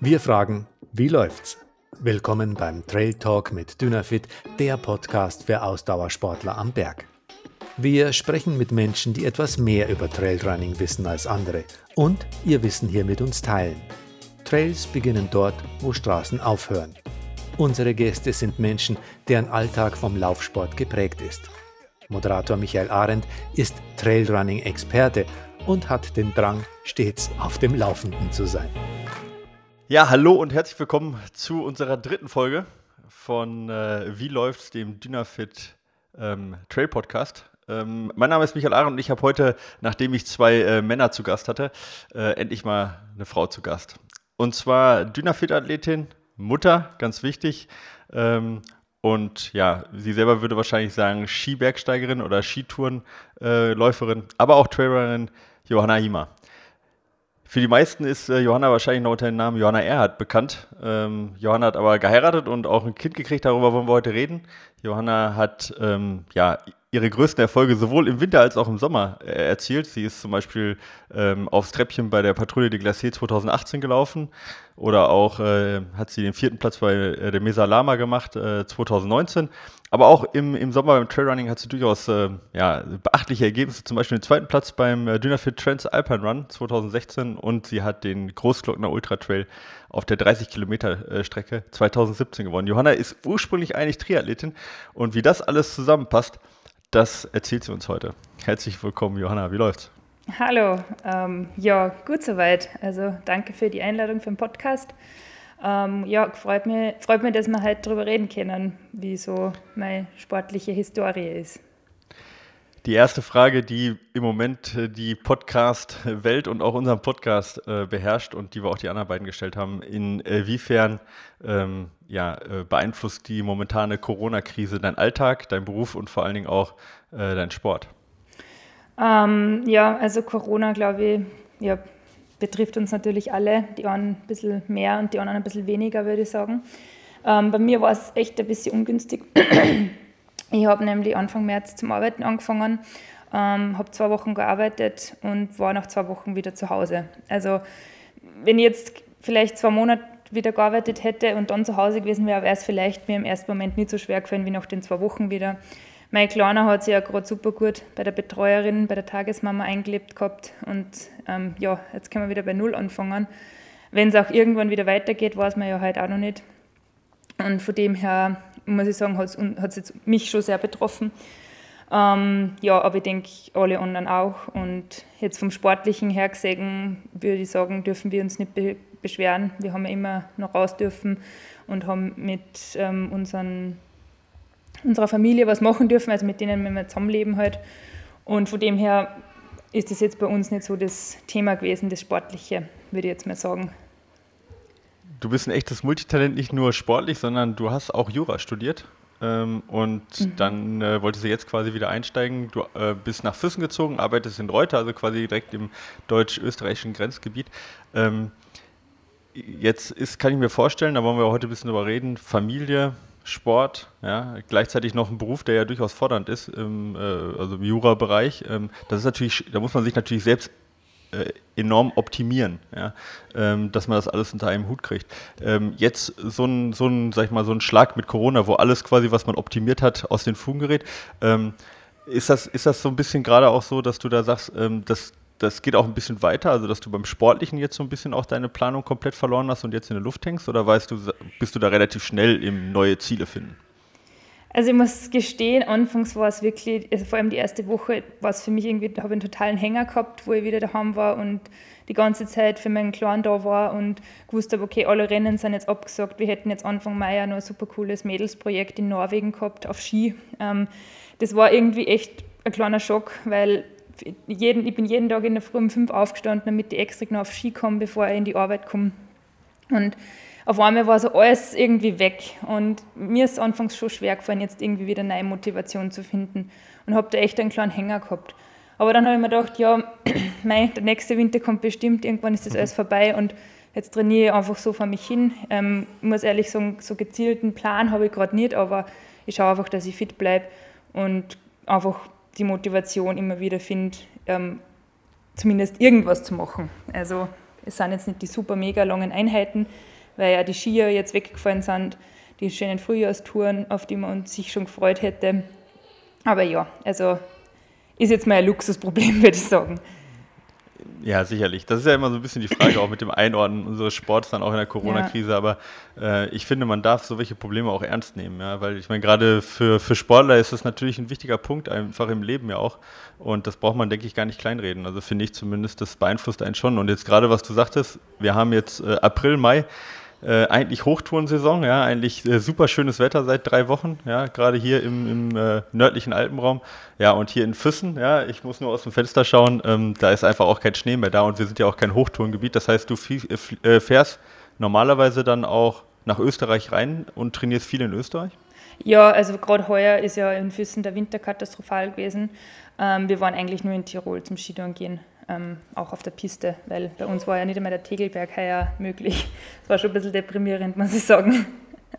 Wir fragen, wie läuft's? Willkommen beim Trail Talk mit Dynafit, der Podcast für Ausdauersportler am Berg. Wir sprechen mit Menschen, die etwas mehr über Trailrunning wissen als andere und ihr Wissen hier mit uns teilen. Trails beginnen dort, wo Straßen aufhören. Unsere Gäste sind Menschen, deren Alltag vom Laufsport geprägt ist. Moderator Michael Arendt ist Trailrunning-Experte und hat den Drang, stets auf dem Laufenden zu sein. Ja, hallo und herzlich willkommen zu unserer dritten Folge von äh, Wie läuft's, dem Dynafit ähm, Trail Podcast. Ähm, mein Name ist Michael Arendt und ich habe heute, nachdem ich zwei äh, Männer zu Gast hatte, äh, endlich mal eine Frau zu Gast. Und zwar Dynafit-Athletin, Mutter, ganz wichtig. Ähm, und ja, sie selber würde wahrscheinlich sagen Skibergsteigerin oder Skitourenläuferin, aber auch Trailrunnerin Johanna Hima. Für die meisten ist äh, Johanna wahrscheinlich noch unter dem Namen Johanna Erhardt bekannt. Ähm, Johanna hat aber geheiratet und auch ein Kind gekriegt, darüber wollen wir heute reden. Johanna hat ähm, ja, ihre größten Erfolge sowohl im Winter als auch im Sommer äh, erzielt. Sie ist zum Beispiel ähm, aufs Treppchen bei der Patrouille de Glacier 2018 gelaufen oder auch äh, hat sie den vierten Platz bei äh, der Mesa Lama gemacht äh, 2019. Aber auch im, im Sommer beim Trailrunning hat sie durchaus äh, ja, beachtliche Ergebnisse, zum Beispiel den zweiten Platz beim äh, Dynafit Trans Alpine Run 2016 und sie hat den Großglockner Ultra Trail auf der 30 Kilometer äh, Strecke 2017 gewonnen. Johanna ist ursprünglich eigentlich Triathletin und wie das alles zusammenpasst, das erzählt sie uns heute. Herzlich willkommen, Johanna. Wie läuft's? Hallo. Ähm, ja, gut soweit. Also danke für die Einladung für den Podcast. Ähm, ja, freut mich, freut mich, dass wir heute darüber reden können, wie so meine sportliche Historie ist. Die erste Frage, die im Moment äh, die Podcast-Welt und auch unseren Podcast äh, beherrscht und die wir auch die anderen beiden gestellt haben, inwiefern ähm, ja, äh, beeinflusst die momentane Corona-Krise dein Alltag, dein Beruf und vor allen Dingen auch äh, dein Sport? Ähm, ja, also Corona, glaube ich, ja, betrifft uns natürlich alle, die einen ein bisschen mehr und die anderen ein bisschen weniger, würde ich sagen. Ähm, bei mir war es echt ein bisschen ungünstig. Ich habe nämlich Anfang März zum Arbeiten angefangen, ähm, habe zwei Wochen gearbeitet und war nach zwei Wochen wieder zu Hause. Also wenn ich jetzt vielleicht zwei Monate wieder gearbeitet hätte und dann zu Hause gewesen wäre, wäre es vielleicht mir im ersten Moment nicht so schwer gefallen wie nach den zwei Wochen wieder. Mein Kleiner hat sich ja gerade super gut bei der Betreuerin, bei der Tagesmama eingelebt gehabt und ähm, ja, jetzt können wir wieder bei Null anfangen. Wenn es auch irgendwann wieder weitergeht, weiß man ja halt auch noch nicht. Und von dem her muss ich sagen, hat es mich schon sehr betroffen. Ähm, ja, aber ich denke, alle anderen auch. Und jetzt vom Sportlichen her gesehen, würde ich sagen, dürfen wir uns nicht be beschweren. Wir haben ja immer noch raus dürfen und haben mit ähm, unseren, unserer Familie was machen dürfen, also mit denen wir zusammenleben halt. Und von dem her ist das jetzt bei uns nicht so das Thema gewesen, das Sportliche, würde ich jetzt mal sagen du bist ein echtes Multitalent, nicht nur sportlich, sondern du hast auch Jura studiert. Ähm, und mhm. dann äh, wolltest du jetzt quasi wieder einsteigen. Du äh, bist nach Füssen gezogen, arbeitest in Reuter, also quasi direkt im deutsch-österreichischen Grenzgebiet. Ähm, jetzt ist, kann ich mir vorstellen, da wollen wir heute ein bisschen drüber reden, Familie, Sport, ja, gleichzeitig noch ein Beruf, der ja durchaus fordernd ist, im, äh, also im Jura-Bereich. Ähm, das ist natürlich, da muss man sich natürlich selbst äh, enorm optimieren, ja? ähm, dass man das alles unter einem Hut kriegt. Ähm, jetzt so ein, so ein, sag ich mal, so ein Schlag mit Corona, wo alles quasi, was man optimiert hat, aus den Fugen gerät. Ähm, ist, das, ist das so ein bisschen gerade auch so, dass du da sagst, ähm, dass das geht auch ein bisschen weiter, also dass du beim Sportlichen jetzt so ein bisschen auch deine Planung komplett verloren hast und jetzt in der Luft hängst? Oder weißt du, bist du da relativ schnell im neue Ziele finden? Also ich muss gestehen, anfangs war es wirklich, also vor allem die erste Woche war es für mich irgendwie, da habe ich einen totalen Hänger gehabt, wo ich wieder daheim war und die ganze Zeit für meinen Kleinen da war und gewusst habe, okay, alle Rennen sind jetzt abgesagt. Wir hätten jetzt Anfang Mai ja noch ein super cooles Mädelsprojekt in Norwegen gehabt, auf Ski. Ähm, das war irgendwie echt ein kleiner Schock, weil jeden, ich bin jeden Tag in der Früh um fünf aufgestanden, damit ich extra noch auf Ski komme, bevor ich in die Arbeit komme. Und auf einmal war so alles irgendwie weg. Und mir ist es anfangs schon schwer gefallen, jetzt irgendwie wieder neue Motivation zu finden. Und habe da echt einen kleinen Hänger gehabt. Aber dann habe ich mir gedacht, ja, mei, der nächste Winter kommt bestimmt, irgendwann ist das alles vorbei und jetzt trainiere ich einfach so vor mich hin. Ähm, ich muss ehrlich sagen, so gezielten Plan habe ich gerade nicht, aber ich schaue einfach, dass ich fit bleibe und einfach die Motivation immer wieder finde, ähm, zumindest irgendwas zu machen. Also es sind jetzt nicht die super mega langen Einheiten, weil ja die Skier jetzt weggefallen sind, die schönen Frühjahrstouren, auf die man sich schon gefreut hätte. Aber ja, also ist jetzt mal ein Luxusproblem, würde ich sagen. Ja, sicherlich. Das ist ja immer so ein bisschen die Frage auch mit dem Einordnen unseres Sports dann auch in der Corona-Krise. Ja. Aber äh, ich finde, man darf so welche Probleme auch ernst nehmen. Ja? Weil ich meine, gerade für, für Sportler ist das natürlich ein wichtiger Punkt, einfach im Leben ja auch. Und das braucht man, denke ich, gar nicht kleinreden. Also finde ich zumindest, das beeinflusst einen schon. Und jetzt gerade, was du sagtest, wir haben jetzt äh, April, Mai äh, eigentlich Hochtourensaison, ja, eigentlich äh, super schönes Wetter seit drei Wochen, ja, gerade hier im, im äh, nördlichen Alpenraum, ja, und hier in Füssen, ja, ich muss nur aus dem Fenster schauen, ähm, da ist einfach auch kein Schnee mehr da und wir sind ja auch kein Hochtourengebiet, das heißt, du äh, äh, fährst normalerweise dann auch nach Österreich rein und trainierst viel in Österreich? Ja, also gerade heuer ist ja in Füssen der Winter katastrophal gewesen. Ähm, wir waren eigentlich nur in Tirol zum Skitouren gehen ähm, auch auf der Piste, weil bei uns war ja nicht einmal der Tegelberg heuer möglich. Das war schon ein bisschen deprimierend, muss ich sagen.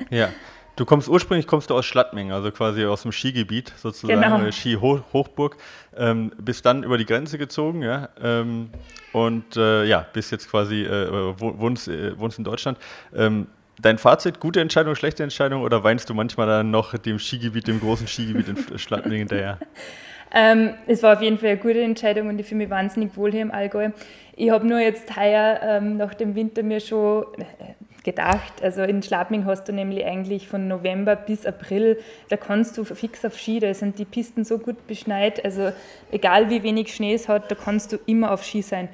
Ja. Du kommst ursprünglich kommst du aus Schlattming, also quasi aus dem Skigebiet sozusagen, genau. Äh, Ski-Hochburg, ähm, bist dann über die Grenze gezogen, ja, ähm, und äh, ja, bist jetzt quasi äh, wohnst, äh, wohnst in Deutschland. Ähm, dein Fazit, gute Entscheidung, schlechte Entscheidung oder weinst du manchmal dann noch dem Skigebiet, dem großen Skigebiet in Schlattming hinterher? Ähm, es war auf jeden Fall eine gute Entscheidung und ich fühle mich wahnsinnig wohl hier im Allgäu. Ich habe nur jetzt heuer ähm, nach dem Winter mir schon äh, gedacht, also in Schlapming hast du nämlich eigentlich von November bis April, da kannst du fix auf Ski, da sind die Pisten so gut beschneit, also egal wie wenig Schnee es hat, da kannst du immer auf Ski sein.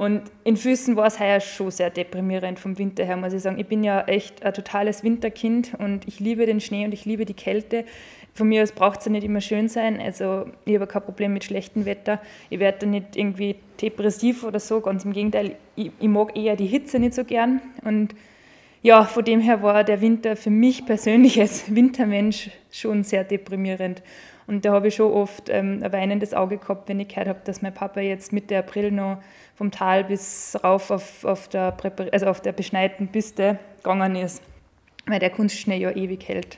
Und in Füßen war es heuer schon sehr deprimierend vom Winter her, muss ich sagen. Ich bin ja echt ein totales Winterkind und ich liebe den Schnee und ich liebe die Kälte. Von mir aus braucht es ja nicht immer schön sein. Also ich habe kein Problem mit schlechtem Wetter. Ich werde da nicht irgendwie depressiv oder so. Ganz im Gegenteil, ich, ich mag eher die Hitze nicht so gern. Und ja, von dem her war der Winter für mich persönlich als Wintermensch schon sehr deprimierend. Und da habe ich schon oft ähm, ein weinendes Auge gehabt, wenn ich gehört habe, dass mein Papa jetzt Mitte April noch vom Tal bis rauf auf, auf, der, also auf der beschneiten Piste gegangen ist, weil der Kunstschnee ja ewig hält.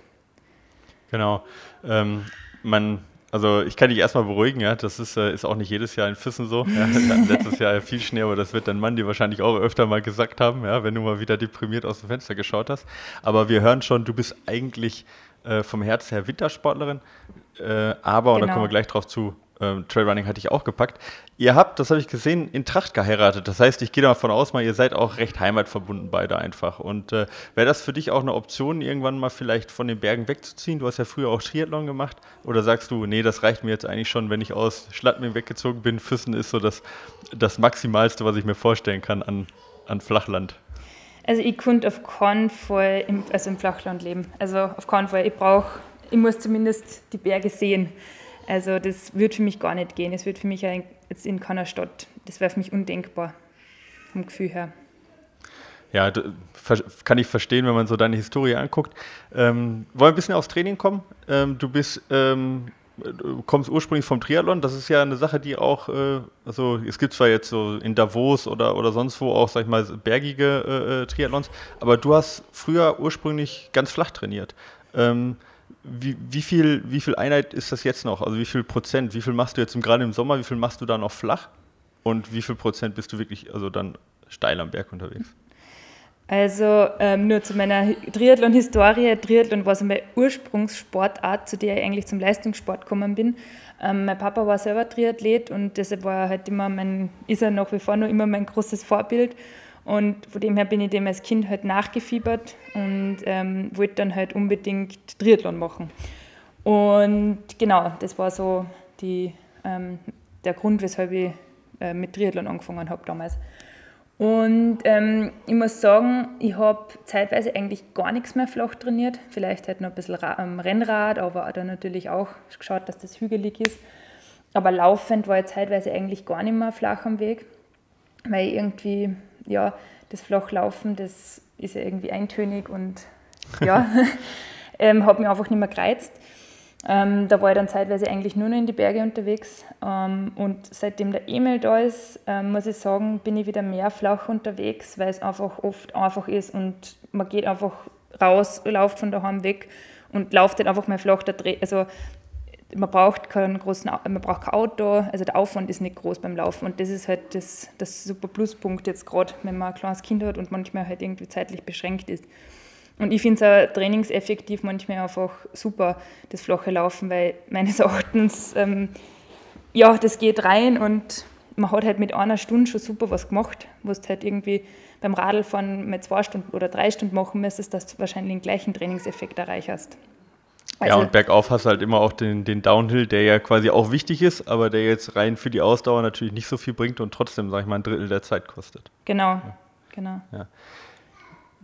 Genau. Ähm, man, also ich kann dich erstmal beruhigen, ja, das ist, äh, ist auch nicht jedes Jahr in Füssen so. Ja, letztes Jahr viel Schnee, aber das wird dein Mann dir wahrscheinlich auch öfter mal gesagt haben, ja, wenn du mal wieder deprimiert aus dem Fenster geschaut hast. Aber wir hören schon, du bist eigentlich äh, vom Herz her Wintersportlerin, äh, aber, genau. und da kommen wir genau. gleich drauf zu, ähm, Trailrunning hatte ich auch gepackt. Ihr habt, das habe ich gesehen, in Tracht geheiratet. Das heißt, ich gehe davon aus, mal, ihr seid auch recht heimatverbunden beide einfach. Und äh, wäre das für dich auch eine Option, irgendwann mal vielleicht von den Bergen wegzuziehen? Du hast ja früher auch Triathlon gemacht. Oder sagst du, nee, das reicht mir jetzt eigentlich schon, wenn ich aus Schlattming weggezogen bin? Füssen ist so das, das Maximalste, was ich mir vorstellen kann an, an Flachland. Also ich konnte auf keinen Fall im, also im Flachland leben. Also auf keinen Fall. Ich brauche, ich muss zumindest die Berge sehen. Also das würde für mich gar nicht gehen. Es wird für mich jetzt in keiner Stadt, das wäre für mich undenkbar vom Gefühl her. Ja, kann ich verstehen, wenn man so deine Historie anguckt. Ähm, wollen wir ein bisschen aufs Training kommen? Ähm, du bist, ähm, du kommst ursprünglich vom Triathlon. Das ist ja eine Sache, die auch, äh, also es gibt zwar jetzt so in Davos oder, oder sonst wo auch, sag ich mal, bergige äh, äh Triathlons, aber du hast früher ursprünglich ganz flach trainiert. Ähm, wie, wie, viel, wie viel Einheit ist das jetzt noch? Also wie viel Prozent? Wie viel machst du jetzt gerade im Sommer? Wie viel machst du da noch flach? Und wie viel Prozent bist du wirklich also dann steil am Berg unterwegs? Also ähm, nur zu meiner Triathlon-Historie. Triathlon war so meine Ursprungssportart, zu der ich eigentlich zum Leistungssport gekommen bin. Ähm, mein Papa war selber Triathlet und deshalb war er halt immer mein, ist er nach wie vor noch immer mein großes Vorbild. Und von dem her bin ich dem als Kind halt nachgefiebert und ähm, wollte dann halt unbedingt Triathlon machen. Und genau, das war so die, ähm, der Grund, weshalb ich äh, mit Triathlon angefangen habe damals. Und ähm, ich muss sagen, ich habe zeitweise eigentlich gar nichts mehr flach trainiert. Vielleicht halt noch ein bisschen Ra Rennrad, aber dann natürlich auch geschaut, dass das hügelig ist. Aber laufend war ich zeitweise eigentlich gar nicht mehr flach am Weg, weil ich irgendwie ja, das Flachlaufen, das ist ja irgendwie eintönig und ja, ähm, hat mich einfach nicht mehr gereizt. Ähm, da war ich dann zeitweise eigentlich nur noch in die Berge unterwegs. Ähm, und seitdem der E-Mail da ist, ähm, muss ich sagen, bin ich wieder mehr flach unterwegs, weil es einfach oft einfach ist und man geht einfach raus, läuft von daheim weg und läuft dann einfach mal flach. Also man braucht keinen großen, man braucht kein Auto, also der Aufwand ist nicht groß beim Laufen und das ist halt das, das super Pluspunkt jetzt gerade, wenn man ein kleines Kind hat und manchmal halt irgendwie zeitlich beschränkt ist. Und ich finde es auch trainingseffektiv manchmal einfach super, das flache Laufen, weil meines Erachtens, ähm, ja, das geht rein und man hat halt mit einer Stunde schon super was gemacht, was du halt irgendwie beim Radlfahren mit zwei Stunden oder drei Stunden machen müsstest, dass du wahrscheinlich den gleichen Trainingseffekt erreichst. Ja, und bergauf hast du halt immer auch den, den Downhill, der ja quasi auch wichtig ist, aber der jetzt rein für die Ausdauer natürlich nicht so viel bringt und trotzdem, sag ich mal, ein Drittel der Zeit kostet. Genau, ja. genau. Ja.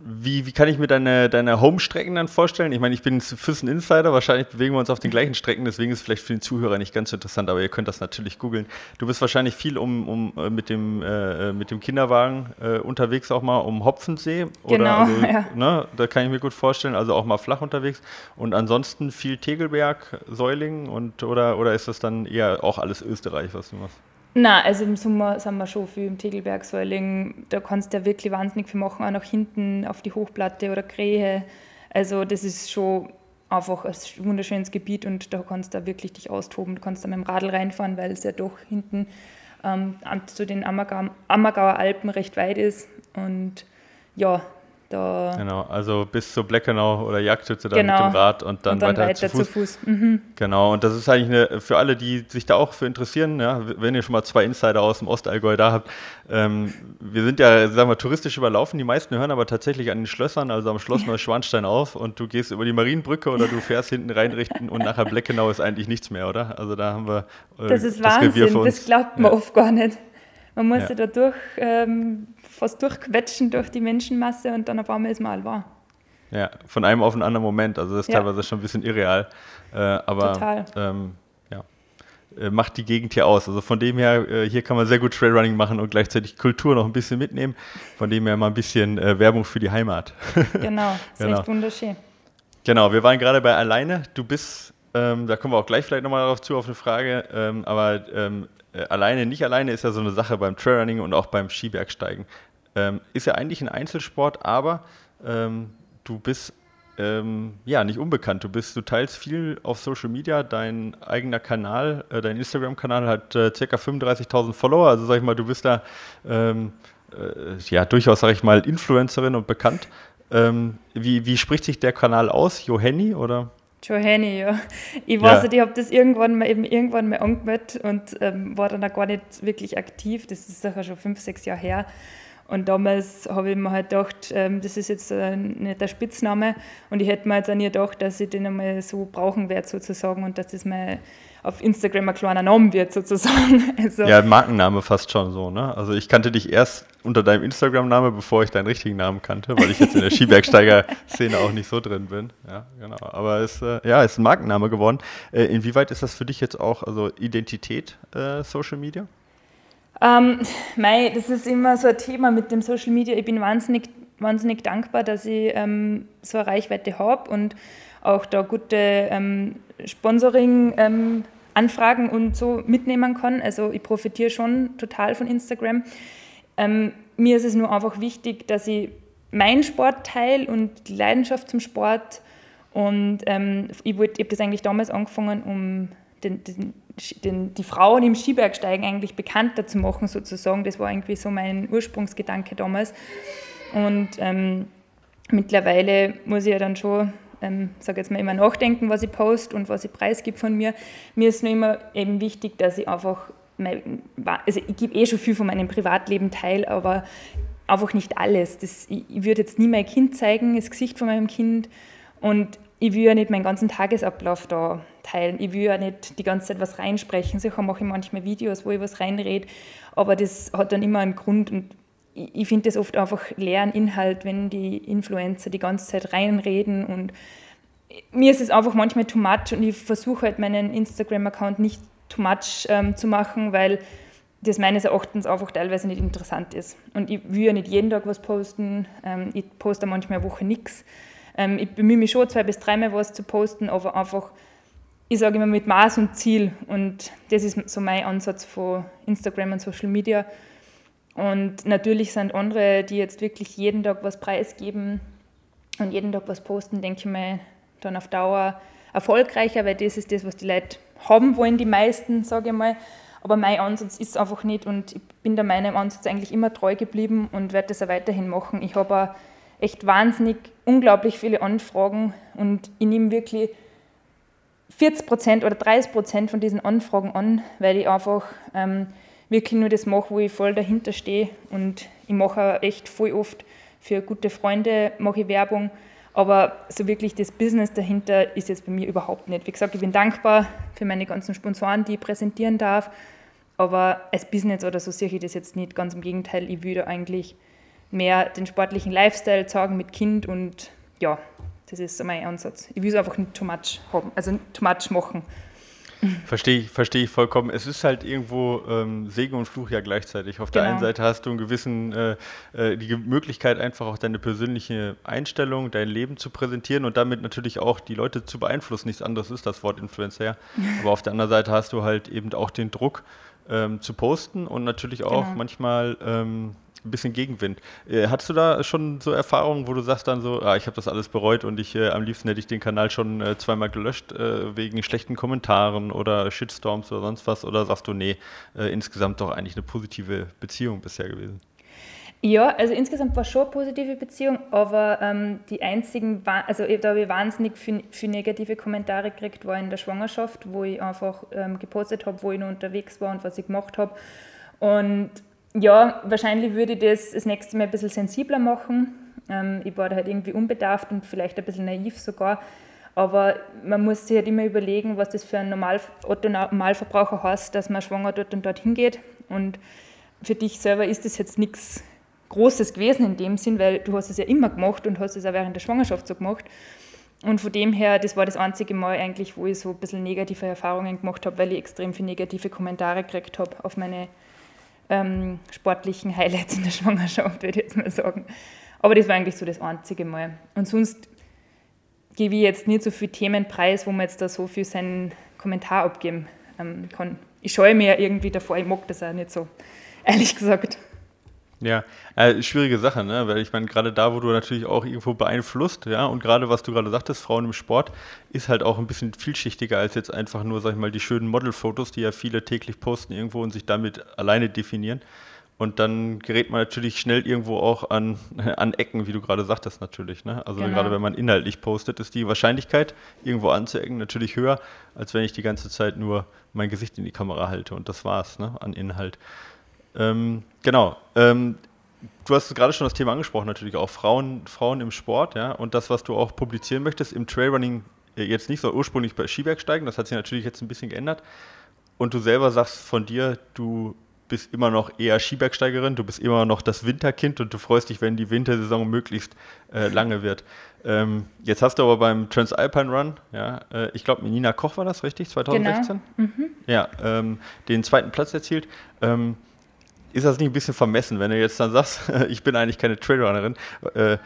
Wie, wie kann ich mir deine, deine Home-Strecken dann vorstellen? Ich meine, ich bin Füssen Insider, wahrscheinlich bewegen wir uns auf den gleichen Strecken, deswegen ist es vielleicht für den Zuhörer nicht ganz so interessant, aber ihr könnt das natürlich googeln. Du bist wahrscheinlich viel um, um äh, mit, dem, äh, mit dem Kinderwagen äh, unterwegs auch mal um Hopfensee. Oder genau, also, ja. ne, da kann ich mir gut vorstellen, also auch mal flach unterwegs. Und ansonsten viel Tegelberg, Säuling und oder, oder ist das dann eher auch alles Österreich, was du machst? Nein, also im Sommer sind wir schon viel im Tegelbergsäuling. Da kannst du ja wirklich wahnsinnig viel machen, auch nach hinten auf die Hochplatte oder Krähe. Also das ist schon einfach ein wunderschönes Gebiet und da kannst du wirklich dich austoben. Du kannst da mit dem Radl reinfahren, weil es ja doch hinten ähm, zu den Ammergau Ammergauer Alpen recht weit ist. Und ja, da genau, also bis zur Bleckenau oder Jagdhütte dann genau. mit dem Rad und dann, und dann weiter, weiter, zu Fuß. Zu Fuß. Mhm. Genau, und das ist eigentlich eine, für alle, die sich da auch für interessieren, ja, wenn ihr schon mal zwei Insider aus dem Ostallgäu da habt, ähm, wir sind ja, sagen wir, touristisch überlaufen, die meisten hören aber tatsächlich an den Schlössern, also am Schloss Neuschwanstein auf und du gehst über die Marienbrücke oder du fährst hinten reinrichten und nachher Bleckenau ist eigentlich nichts mehr, oder? Also da haben wir äh, das ist das Wahnsinn, das glaubt man ja. oft gar nicht. Man muss ja. da durch ähm, fast durchquetschen durch die Menschenmasse und dann auf einmal ist man all wahr. Ja, von einem auf einen anderen Moment. Also das ist ja. teilweise schon ein bisschen irreal. Äh, aber Total. Ähm, ja, äh, macht die Gegend hier aus. Also von dem her, äh, hier kann man sehr gut Trailrunning machen und gleichzeitig Kultur noch ein bisschen mitnehmen. Von dem her mal ein bisschen äh, Werbung für die Heimat. genau, ist genau. echt wunderschön. Genau, wir waren gerade bei alleine. Du bist, ähm, da kommen wir auch gleich vielleicht nochmal darauf zu, auf eine Frage, ähm, aber ähm, äh, alleine, nicht alleine ist ja so eine Sache beim Trailrunning und auch beim Skibergsteigen. Ähm, ist ja eigentlich ein Einzelsport, aber ähm, du bist ähm, ja nicht unbekannt. Du bist, du teilst viel auf Social Media. Dein eigener Kanal, äh, dein Instagram-Kanal hat äh, ca. 35.000 Follower. Also sag ich mal, du bist da ähm, äh, ja durchaus, sag ich mal, Influencerin und bekannt. Ähm, wie, wie spricht sich der Kanal aus? Johanny oder? Johanny, ja. Ich weiß ja. nicht, ich habe das irgendwann mal eben irgendwann mal angemeldet und ähm, war dann auch gar nicht wirklich aktiv. Das ist sicher schon fünf, sechs Jahre her. Und damals habe ich mir halt gedacht, ähm, das ist jetzt nicht der Spitzname. Und ich hätte mir jetzt auch nie gedacht, dass ich den einmal so brauchen werde, sozusagen, und dass das mal auf Instagram ein kleiner Name wird, sozusagen. Also ja, Markenname fast schon so, ne? Also ich kannte dich erst unter deinem Instagram-Name, bevor ich deinen richtigen Namen kannte, weil ich jetzt in der Skibergsteiger-Szene auch nicht so drin bin. Ja, genau. Aber es ist, äh, ja, ist ein Markenname geworden. Äh, inwieweit ist das für dich jetzt auch, also Identität, äh, Social Media? Ähm, mei, das ist immer so ein Thema mit dem Social Media. Ich bin wahnsinnig, wahnsinnig dankbar, dass ich ähm, so eine Reichweite habe und auch da gute ähm, Sponsoring-Anfragen ähm, und so mitnehmen kann. Also ich profitiere schon total von Instagram. Ähm, mir ist es nur einfach wichtig, dass ich meinen Sport teile und die Leidenschaft zum Sport. Und ähm, ich, ich habe das eigentlich damals angefangen, um den, den den, die Frauen im Skibergsteigen eigentlich bekannter zu machen, sozusagen. Das war irgendwie so mein Ursprungsgedanke damals. Und ähm, mittlerweile muss ich ja dann schon, ähm, sage jetzt mal, immer nachdenken, was ich poste und was ich preisgebe von mir. Mir ist nur immer eben wichtig, dass ich einfach, mein, also ich gebe eh schon viel von meinem Privatleben teil, aber einfach nicht alles. Das, ich, ich würde jetzt nie mein Kind zeigen, das Gesicht von meinem Kind. Und ich will ja nicht meinen ganzen Tagesablauf da teilen. Ich will ja nicht die ganze Zeit was reinsprechen. Sicher mache ich manchmal Videos, wo ich was reinrede, aber das hat dann immer einen Grund und ich finde das oft einfach leeren Inhalt, wenn die Influencer die ganze Zeit reinreden und mir ist es einfach manchmal too much und ich versuche halt meinen Instagram-Account nicht too much ähm, zu machen, weil das meines Erachtens einfach teilweise nicht interessant ist. Und ich will ja nicht jeden Tag was posten, ähm, ich poste manchmal eine Woche nichts. Ähm, ich bemühe mich schon zwei bis dreimal was zu posten, aber einfach, ich sage immer mit Maß und Ziel. Und das ist so mein Ansatz von Instagram und Social Media. Und natürlich sind andere, die jetzt wirklich jeden Tag was preisgeben und jeden Tag was posten, denke ich mal, dann auf Dauer erfolgreicher, weil das ist das, was die Leute haben wollen, die meisten, sage ich mal. Aber mein Ansatz ist einfach nicht und ich bin da meinem Ansatz eigentlich immer treu geblieben und werde das auch weiterhin machen. Ich habe echt wahnsinnig, unglaublich viele Anfragen und ich nehme wirklich 40 Prozent oder 30 Prozent von diesen Anfragen an, weil ich einfach ähm, wirklich nur das mache, wo ich voll dahinter stehe und ich mache echt voll oft für gute Freunde mache ich Werbung, aber so wirklich das Business dahinter ist jetzt bei mir überhaupt nicht. Wie gesagt, ich bin dankbar für meine ganzen Sponsoren, die ich präsentieren darf, aber als Business oder so sehe ich das jetzt nicht. Ganz im Gegenteil, ich würde eigentlich mehr den sportlichen Lifestyle zeigen mit Kind und ja, das ist mein Ansatz. Ich will es einfach nicht too much haben, also too much machen. Verstehe ich, verstehe ich vollkommen. Es ist halt irgendwo ähm, Segen und Fluch ja gleichzeitig. Auf der genau. einen Seite hast du einen gewissen, äh, äh, die Möglichkeit, einfach auch deine persönliche Einstellung, dein Leben zu präsentieren und damit natürlich auch die Leute zu beeinflussen. Nichts anderes ist das Wort Influencer. Aber auf der anderen Seite hast du halt eben auch den Druck ähm, zu posten und natürlich auch genau. manchmal ähm, ein bisschen Gegenwind. Äh, hattest du da schon so Erfahrungen, wo du sagst dann so, ah, ich habe das alles bereut und ich äh, am liebsten hätte ich den Kanal schon äh, zweimal gelöscht äh, wegen schlechten Kommentaren oder Shitstorms oder sonst was? Oder sagst du, nee, äh, insgesamt doch eigentlich eine positive Beziehung bisher gewesen? Ja, also insgesamt war schon eine positive Beziehung, aber ähm, die einzigen, also da habe ich wahnsinnig viel, viel, negative Kommentare gekriegt, war in der Schwangerschaft, wo ich einfach ähm, gepostet habe, wo ich noch unterwegs war und was ich gemacht habe. Und ja, wahrscheinlich würde ich das das nächste Mal ein bisschen sensibler machen. Ähm, ich war da halt irgendwie unbedarft und vielleicht ein bisschen naiv sogar. Aber man muss sich halt immer überlegen, was das für ein Normal Normalverbraucher heißt, dass man schwanger dort und dort hingeht. Und für dich selber ist das jetzt nichts Großes gewesen in dem Sinn, weil du hast es ja immer gemacht und hast es auch während der Schwangerschaft so gemacht. Und von dem her, das war das einzige Mal eigentlich, wo ich so ein bisschen negative Erfahrungen gemacht habe, weil ich extrem viele negative Kommentare gekriegt habe auf meine ähm, sportlichen Highlights in der Schwangerschaft, würde ich jetzt mal sagen. Aber das war eigentlich so das einzige Mal. Und sonst gebe ich jetzt nicht so viele Themen preis, wo man jetzt da so viel seinen Kommentar abgeben ähm, kann. Ich scheue mir irgendwie davor, ich mag das auch nicht so, ehrlich gesagt. Ja, äh, schwierige Sache, ne? Weil ich meine, gerade da, wo du natürlich auch irgendwo beeinflusst, ja, und gerade was du gerade sagtest, Frauen im Sport, ist halt auch ein bisschen vielschichtiger als jetzt einfach nur, sag ich mal, die schönen Modelfotos, die ja viele täglich posten irgendwo und sich damit alleine definieren. Und dann gerät man natürlich schnell irgendwo auch an, an Ecken, wie du gerade sagtest, natürlich. Ne? Also genau. gerade wenn man inhaltlich postet, ist die Wahrscheinlichkeit, irgendwo anzuecken, natürlich höher, als wenn ich die ganze Zeit nur mein Gesicht in die Kamera halte. Und das war's, ne? An Inhalt. Ähm, genau. Ähm, du hast gerade schon das Thema angesprochen, natürlich auch Frauen, Frauen im Sport, ja, und das, was du auch publizieren möchtest im Trailrunning, äh, jetzt nicht so ursprünglich bei Skibergsteigen, das hat sich natürlich jetzt ein bisschen geändert. Und du selber sagst von dir, du bist immer noch eher Skibergsteigerin, du bist immer noch das Winterkind und du freust dich, wenn die Wintersaison möglichst äh, lange wird. Ähm, jetzt hast du aber beim Transalpine Run, ja, äh, ich glaube, Nina Koch war das richtig, 2016? Genau. Mhm. Ja, ähm, den zweiten Platz erzielt. Ähm, ist das nicht ein bisschen vermessen, wenn du jetzt dann sagst, ich bin eigentlich keine Trailrunnerin? Äh,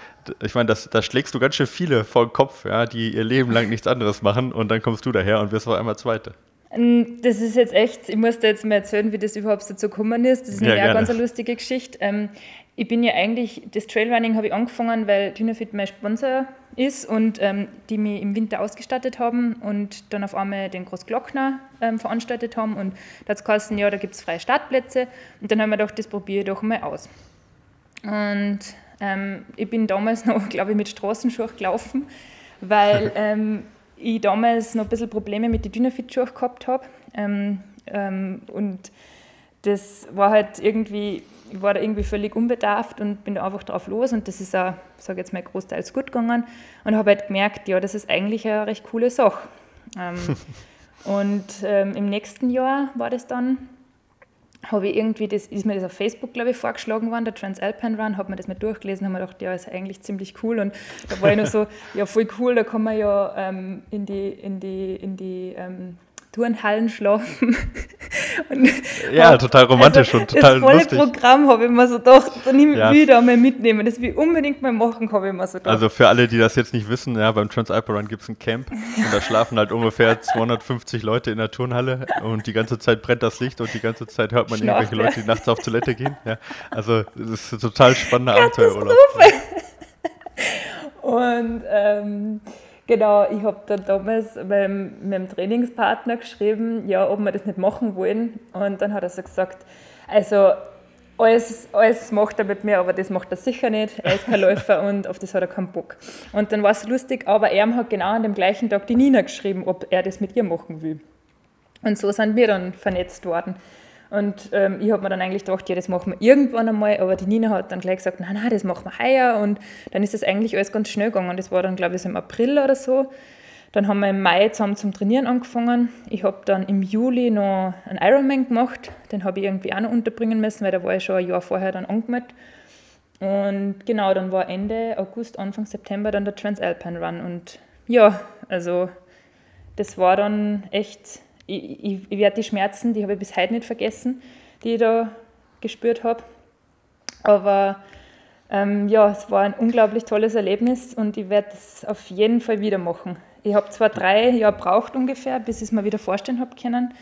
ich meine, da schlägst du ganz schön viele vor den Kopf, ja, die ihr Leben lang nichts anderes machen und dann kommst du daher und wirst auf einmal Zweite. Ähm, das ist jetzt echt, ich muss dir jetzt mal erzählen, wie das überhaupt dazu gekommen ist. Das ist eine ja, ganz eine lustige Geschichte. Ich bin ja eigentlich, das Trailrunning habe ich angefangen, weil Dynafit mein Sponsor ist und ähm, die mich im Winter ausgestattet haben und dann auf einmal den Großglockner ähm, veranstaltet haben und da hat es geheißen, ja, da gibt es freie Startplätze und dann haben wir gedacht, das probiere ich doch mal aus. Und ähm, ich bin damals noch, glaube ich, mit Straßenschuhen gelaufen, weil ähm, ich damals noch ein bisschen Probleme mit den Dynafit-Schuhen gehabt habe ähm, ähm, und das war halt irgendwie ich war da irgendwie völlig unbedarft und bin da einfach drauf los und das ist auch, sage jetzt mal, großteils gut gegangen und habe halt gemerkt, ja, das ist eigentlich eine recht coole Sache. Ähm, und ähm, im nächsten Jahr war das dann, habe ich irgendwie, das ist mir das auf Facebook, glaube ich, vorgeschlagen worden, der Transalpine Run, habe mir das mal durchgelesen, habe mir gedacht, ja, ist eigentlich ziemlich cool und da war ich nur so, ja, voll cool, da kann man ja ähm, in die, in die, in die ähm, Turnhallen schlafen. ja, hab, total romantisch also und total das volle lustig. Programm habe ich mir so gedacht, dann ich ja. wieder mal mitnehmen. Das will ich unbedingt mal machen, habe ich mir so gedacht. Also für alle, die das jetzt nicht wissen, ja, beim Transalpine Run gibt es ein Camp ja. und da schlafen halt ungefähr 250 Leute in der Turnhalle und die ganze Zeit brennt das Licht und die ganze Zeit hört man Schlacht, irgendwelche Leute, die nachts auf Toilette gehen. Ja, also das ist ein total spannender Abenteuerurlaub. und ähm, Genau, ich habe dann damals meinem, meinem Trainingspartner geschrieben, ja, ob wir das nicht machen wollen. Und dann hat er so gesagt, also alles, alles macht er mit mir, aber das macht er sicher nicht. Er ist kein Läufer und auf das hat er keinen Bock. Und dann war es lustig, aber er hat genau an dem gleichen Tag die Nina geschrieben, ob er das mit ihr machen will. Und so sind wir dann vernetzt worden. Und ähm, ich habe mir dann eigentlich gedacht, ja, das machen wir irgendwann einmal, aber die Nina hat dann gleich gesagt, nein, nein, das machen wir heuer. Und dann ist das eigentlich alles ganz schnell gegangen. Das war dann, glaube ich, so im April oder so. Dann haben wir im Mai zusammen zum Trainieren angefangen. Ich habe dann im Juli noch einen Ironman gemacht. Den habe ich irgendwie auch noch unterbringen müssen, weil da war ich schon ein Jahr vorher dann angemeldet. Und genau, dann war Ende August, Anfang September dann der Transalpine Run. Und ja, also das war dann echt, ich, ich, ich werde die Schmerzen, die habe ich bis heute nicht vergessen, die ich da gespürt habe. Aber ähm, ja, es war ein unglaublich tolles Erlebnis und ich werde es auf jeden Fall wieder machen. Ich habe zwar drei Jahre braucht ungefähr, bis ich es mir wieder vorstellen habe können,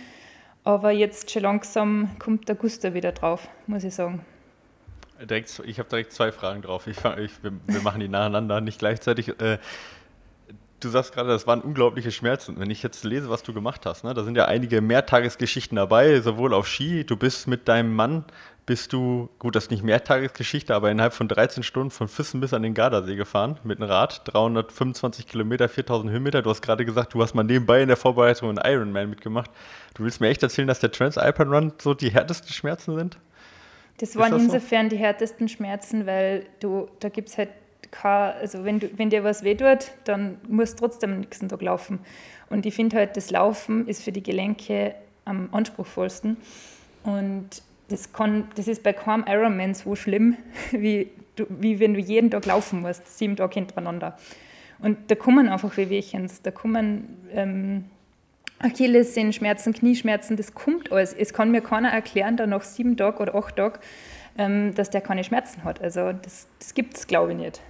aber jetzt schon langsam kommt der Guster wieder drauf, muss ich sagen. Direkt, ich habe direkt zwei Fragen drauf. Ich, ich, wir, machen die nacheinander, nicht gleichzeitig. Äh, du sagst gerade, das waren unglaubliche Schmerzen. Wenn ich jetzt lese, was du gemacht hast, ne, da sind ja einige Mehrtagesgeschichten dabei, sowohl auf Ski, du bist mit deinem Mann bist du, gut, das ist nicht Mehrtagesgeschichte, aber innerhalb von 13 Stunden von Füssen bis an den Gardasee gefahren mit einem Rad, 325 Kilometer, 4000 Höhenmeter. Du hast gerade gesagt, du hast mal nebenbei in der Vorbereitung einen Ironman mitgemacht. Du willst mir echt erzählen, dass der Transalpine Run so die härtesten Schmerzen sind? Das waren das insofern so? die härtesten Schmerzen, weil du, da gibt es halt kein, also wenn, du, wenn dir was wehtut, dann musst du trotzdem am nächsten Tag laufen. Und ich finde halt, das Laufen ist für die Gelenke am anspruchsvollsten. Und das, kann, das ist bei keinem Ironman so schlimm, wie, du, wie wenn du jeden Tag laufen musst, sieben Tage hintereinander. Und da kommen einfach Wehwehchen, da kommen ähm, Achillessehnenschmerzen, Knieschmerzen, das kommt alles. Es kann mir keiner erklären, da nach sieben Tagen oder acht Tagen, ähm, dass der keine Schmerzen hat. Also das, das gibt es, glaube ich, nicht.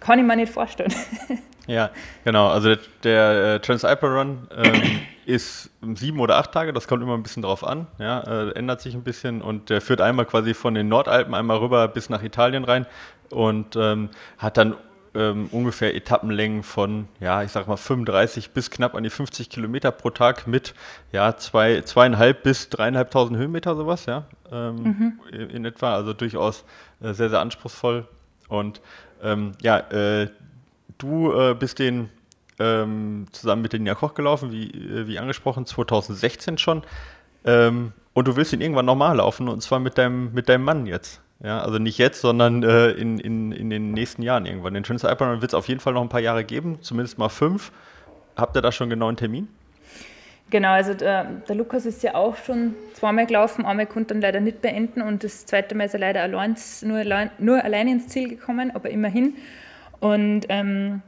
Kann ich mir nicht vorstellen. Ja, genau. Also der, der äh, Transalpine Run ähm, ist sieben oder acht Tage, das kommt immer ein bisschen drauf an, ja, äh, ändert sich ein bisschen und der führt einmal quasi von den Nordalpen einmal rüber bis nach Italien rein und ähm, hat dann ähm, ungefähr Etappenlängen von, ja, ich sag mal 35 bis knapp an die 50 Kilometer pro Tag mit, ja, zwei, zweieinhalb bis dreieinhalbtausend Höhenmeter sowas, ja, ähm, mhm. in, in, etwa, also durchaus äh, sehr, sehr anspruchsvoll und ähm, ja, äh, du äh, bist den ähm, zusammen mit den Nina Koch gelaufen, wie, äh, wie angesprochen, 2016 schon. Ähm, und du willst ihn irgendwann nochmal laufen und zwar mit deinem, mit deinem Mann jetzt. Ja, also nicht jetzt, sondern äh, in, in, in den nächsten Jahren irgendwann. Den Schönsten Alpenrun wird es auf jeden Fall noch ein paar Jahre geben, zumindest mal fünf. Habt ihr da schon genau einen Termin? Genau, also der, der, Lukas ist ja auch schon zweimal gelaufen, einmal konnte dann leider nicht beenden und das zweite Mal ist er leider allein, nur, allein, nur allein ins Ziel gekommen, aber immerhin. Und ähm,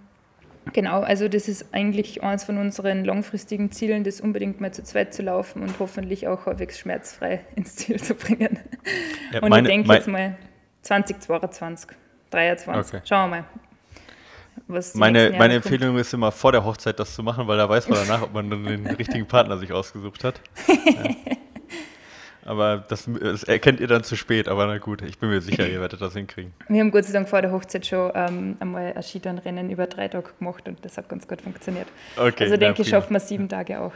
Genau, also das ist eigentlich eines von unseren langfristigen Zielen, das unbedingt mal zu zweit zu laufen und hoffentlich auch halbwegs schmerzfrei ins Ziel zu bringen. Ja, und meine, ich denke jetzt mal 2022, 2023, okay. schauen wir mal. Was meine meine Empfehlung ist immer vor der Hochzeit das zu machen, weil da weiß man danach, ob man dann den richtigen Partner sich ausgesucht hat. Ja. Aber das, das, erkennt ihr dann zu spät, aber na gut, ich bin mir sicher, ihr werdet das hinkriegen. Wir haben Gott sei Dank vor der Hochzeit schon ähm, einmal ein Skitourenrennen über drei Tage gemacht und das hat ganz gut funktioniert. Okay, also denke ich, schaffen wir sieben Tage auch.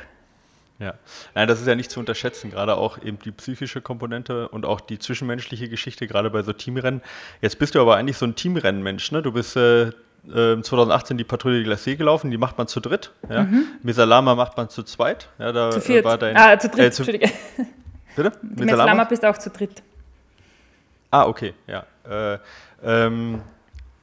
Ja, nein, das ist ja nicht zu unterschätzen, gerade auch eben die psychische Komponente und auch die zwischenmenschliche Geschichte, gerade bei so Teamrennen. Jetzt bist du aber eigentlich so ein Teamrennenmensch, ne? Du bist äh, 2018 ähm, die Patrouille de Glacé gelaufen, die macht man zu dritt. Ja? Mhm. Misalama macht man zu zweit. Ja, da zu viert. War dein, ah, zu dritt, äh, zu, Entschuldige. Bitte? Mit Lama bist auch zu dritt. Ah, okay, ja. Äh, ähm,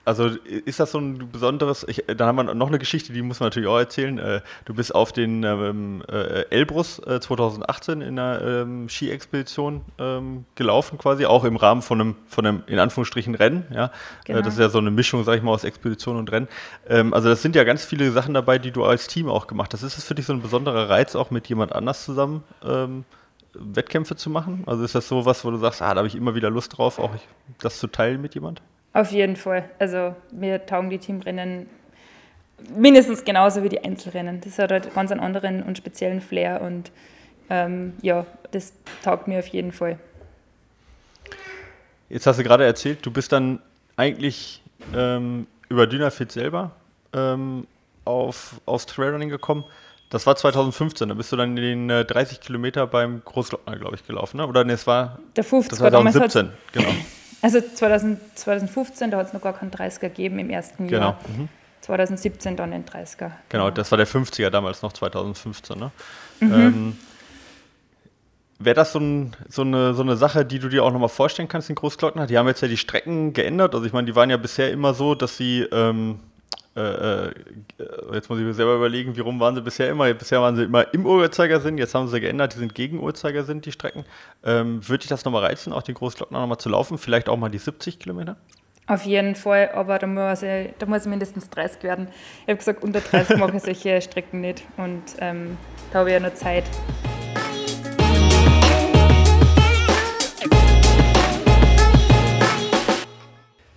also ist das so ein besonderes, ich, dann haben wir noch eine Geschichte, die muss man natürlich auch erzählen. Äh, du bist auf den ähm, äh, Elbrus äh, 2018 in einer ähm, Ski-Expedition ähm, gelaufen quasi, auch im Rahmen von einem, von einem in Anführungsstrichen Rennen. Ja? Äh, genau. das ist ja so eine Mischung, sag ich mal, aus Expedition und Rennen. Ähm, also das sind ja ganz viele Sachen dabei, die du als Team auch gemacht hast. Ist es für dich so ein besonderer Reiz, auch mit jemand anders zusammen ähm, Wettkämpfe zu machen? Also ist das so was, wo du sagst, ah, da habe ich immer wieder Lust drauf, auch das zu teilen mit jemand? Auf jeden Fall. Also mir taugen die Teamrennen mindestens genauso wie die Einzelrennen. Das hat halt ganz einen anderen und speziellen Flair und ähm, ja, das taugt mir auf jeden Fall. Jetzt hast du gerade erzählt, du bist dann eigentlich ähm, über Dynafit selber ähm, auf, aufs Trailrunning gekommen? Das war 2015, da bist du dann den äh, 30 Kilometer beim Großglockner, glaube ich, gelaufen, ne? Oder ne, es war Der 50 das war 2017, genau. Also 2000, 2015, da hat es noch gar keinen 30er gegeben im ersten Genau. Jahr. Mhm. 2017 dann den 30er. Genau, das war der 50er damals noch, 2015. Ne? Mhm. Ähm, Wäre das so, ein, so, eine, so eine Sache, die du dir auch nochmal vorstellen kannst, den Großglockner? Die haben jetzt ja die Strecken geändert. Also ich meine, die waren ja bisher immer so, dass sie, ähm, äh, äh, jetzt muss ich mir selber überlegen, wie rum waren sie bisher immer? Bisher waren sie immer im Uhrzeigersinn, jetzt haben sie geändert, die sind gegen Uhrzeigersinn, die Strecken. Ähm, Würde dich das nochmal reizen, auch den Großglockner nochmal zu laufen? Vielleicht auch mal die 70 Kilometer? Auf jeden Fall, aber da muss, ich, da muss ich mindestens 30 werden. Ich habe gesagt, unter 30 mache ich solche Strecken nicht und ähm, da habe ich ja noch Zeit.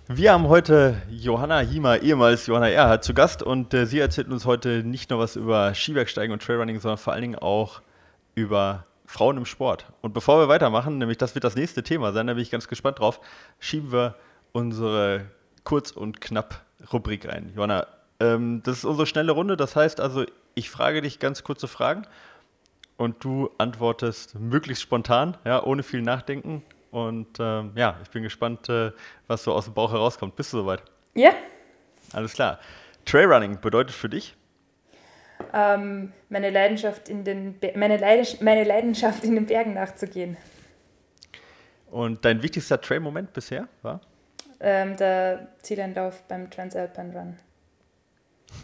Wir haben heute Johanna Hiemer, ehemals Johanna Erhardt, zu Gast und äh, sie erzählt uns heute nicht nur was über Skibergsteigen und Trailrunning, sondern vor allen Dingen auch über Frauen im Sport. Und bevor wir weitermachen, nämlich das wird das nächste Thema sein, da bin ich ganz gespannt drauf, schieben wir unsere kurz und knapp Rubrik ein. Johanna, ähm, das ist unsere schnelle Runde, das heißt also, ich frage dich ganz kurze Fragen und du antwortest möglichst spontan, ja, ohne viel Nachdenken. Und ähm, ja, ich bin gespannt, äh, was so aus dem Bauch herauskommt. Bist du soweit? Ja, Alles klar. Trailrunning bedeutet für dich? ähm, meine, Leidenschaft in den Be meine, Leidens meine Leidenschaft in den Bergen nachzugehen. Und dein wichtigster Trail-Moment bisher war? Ähm, der Zieleinlauf beim Transalpine Run.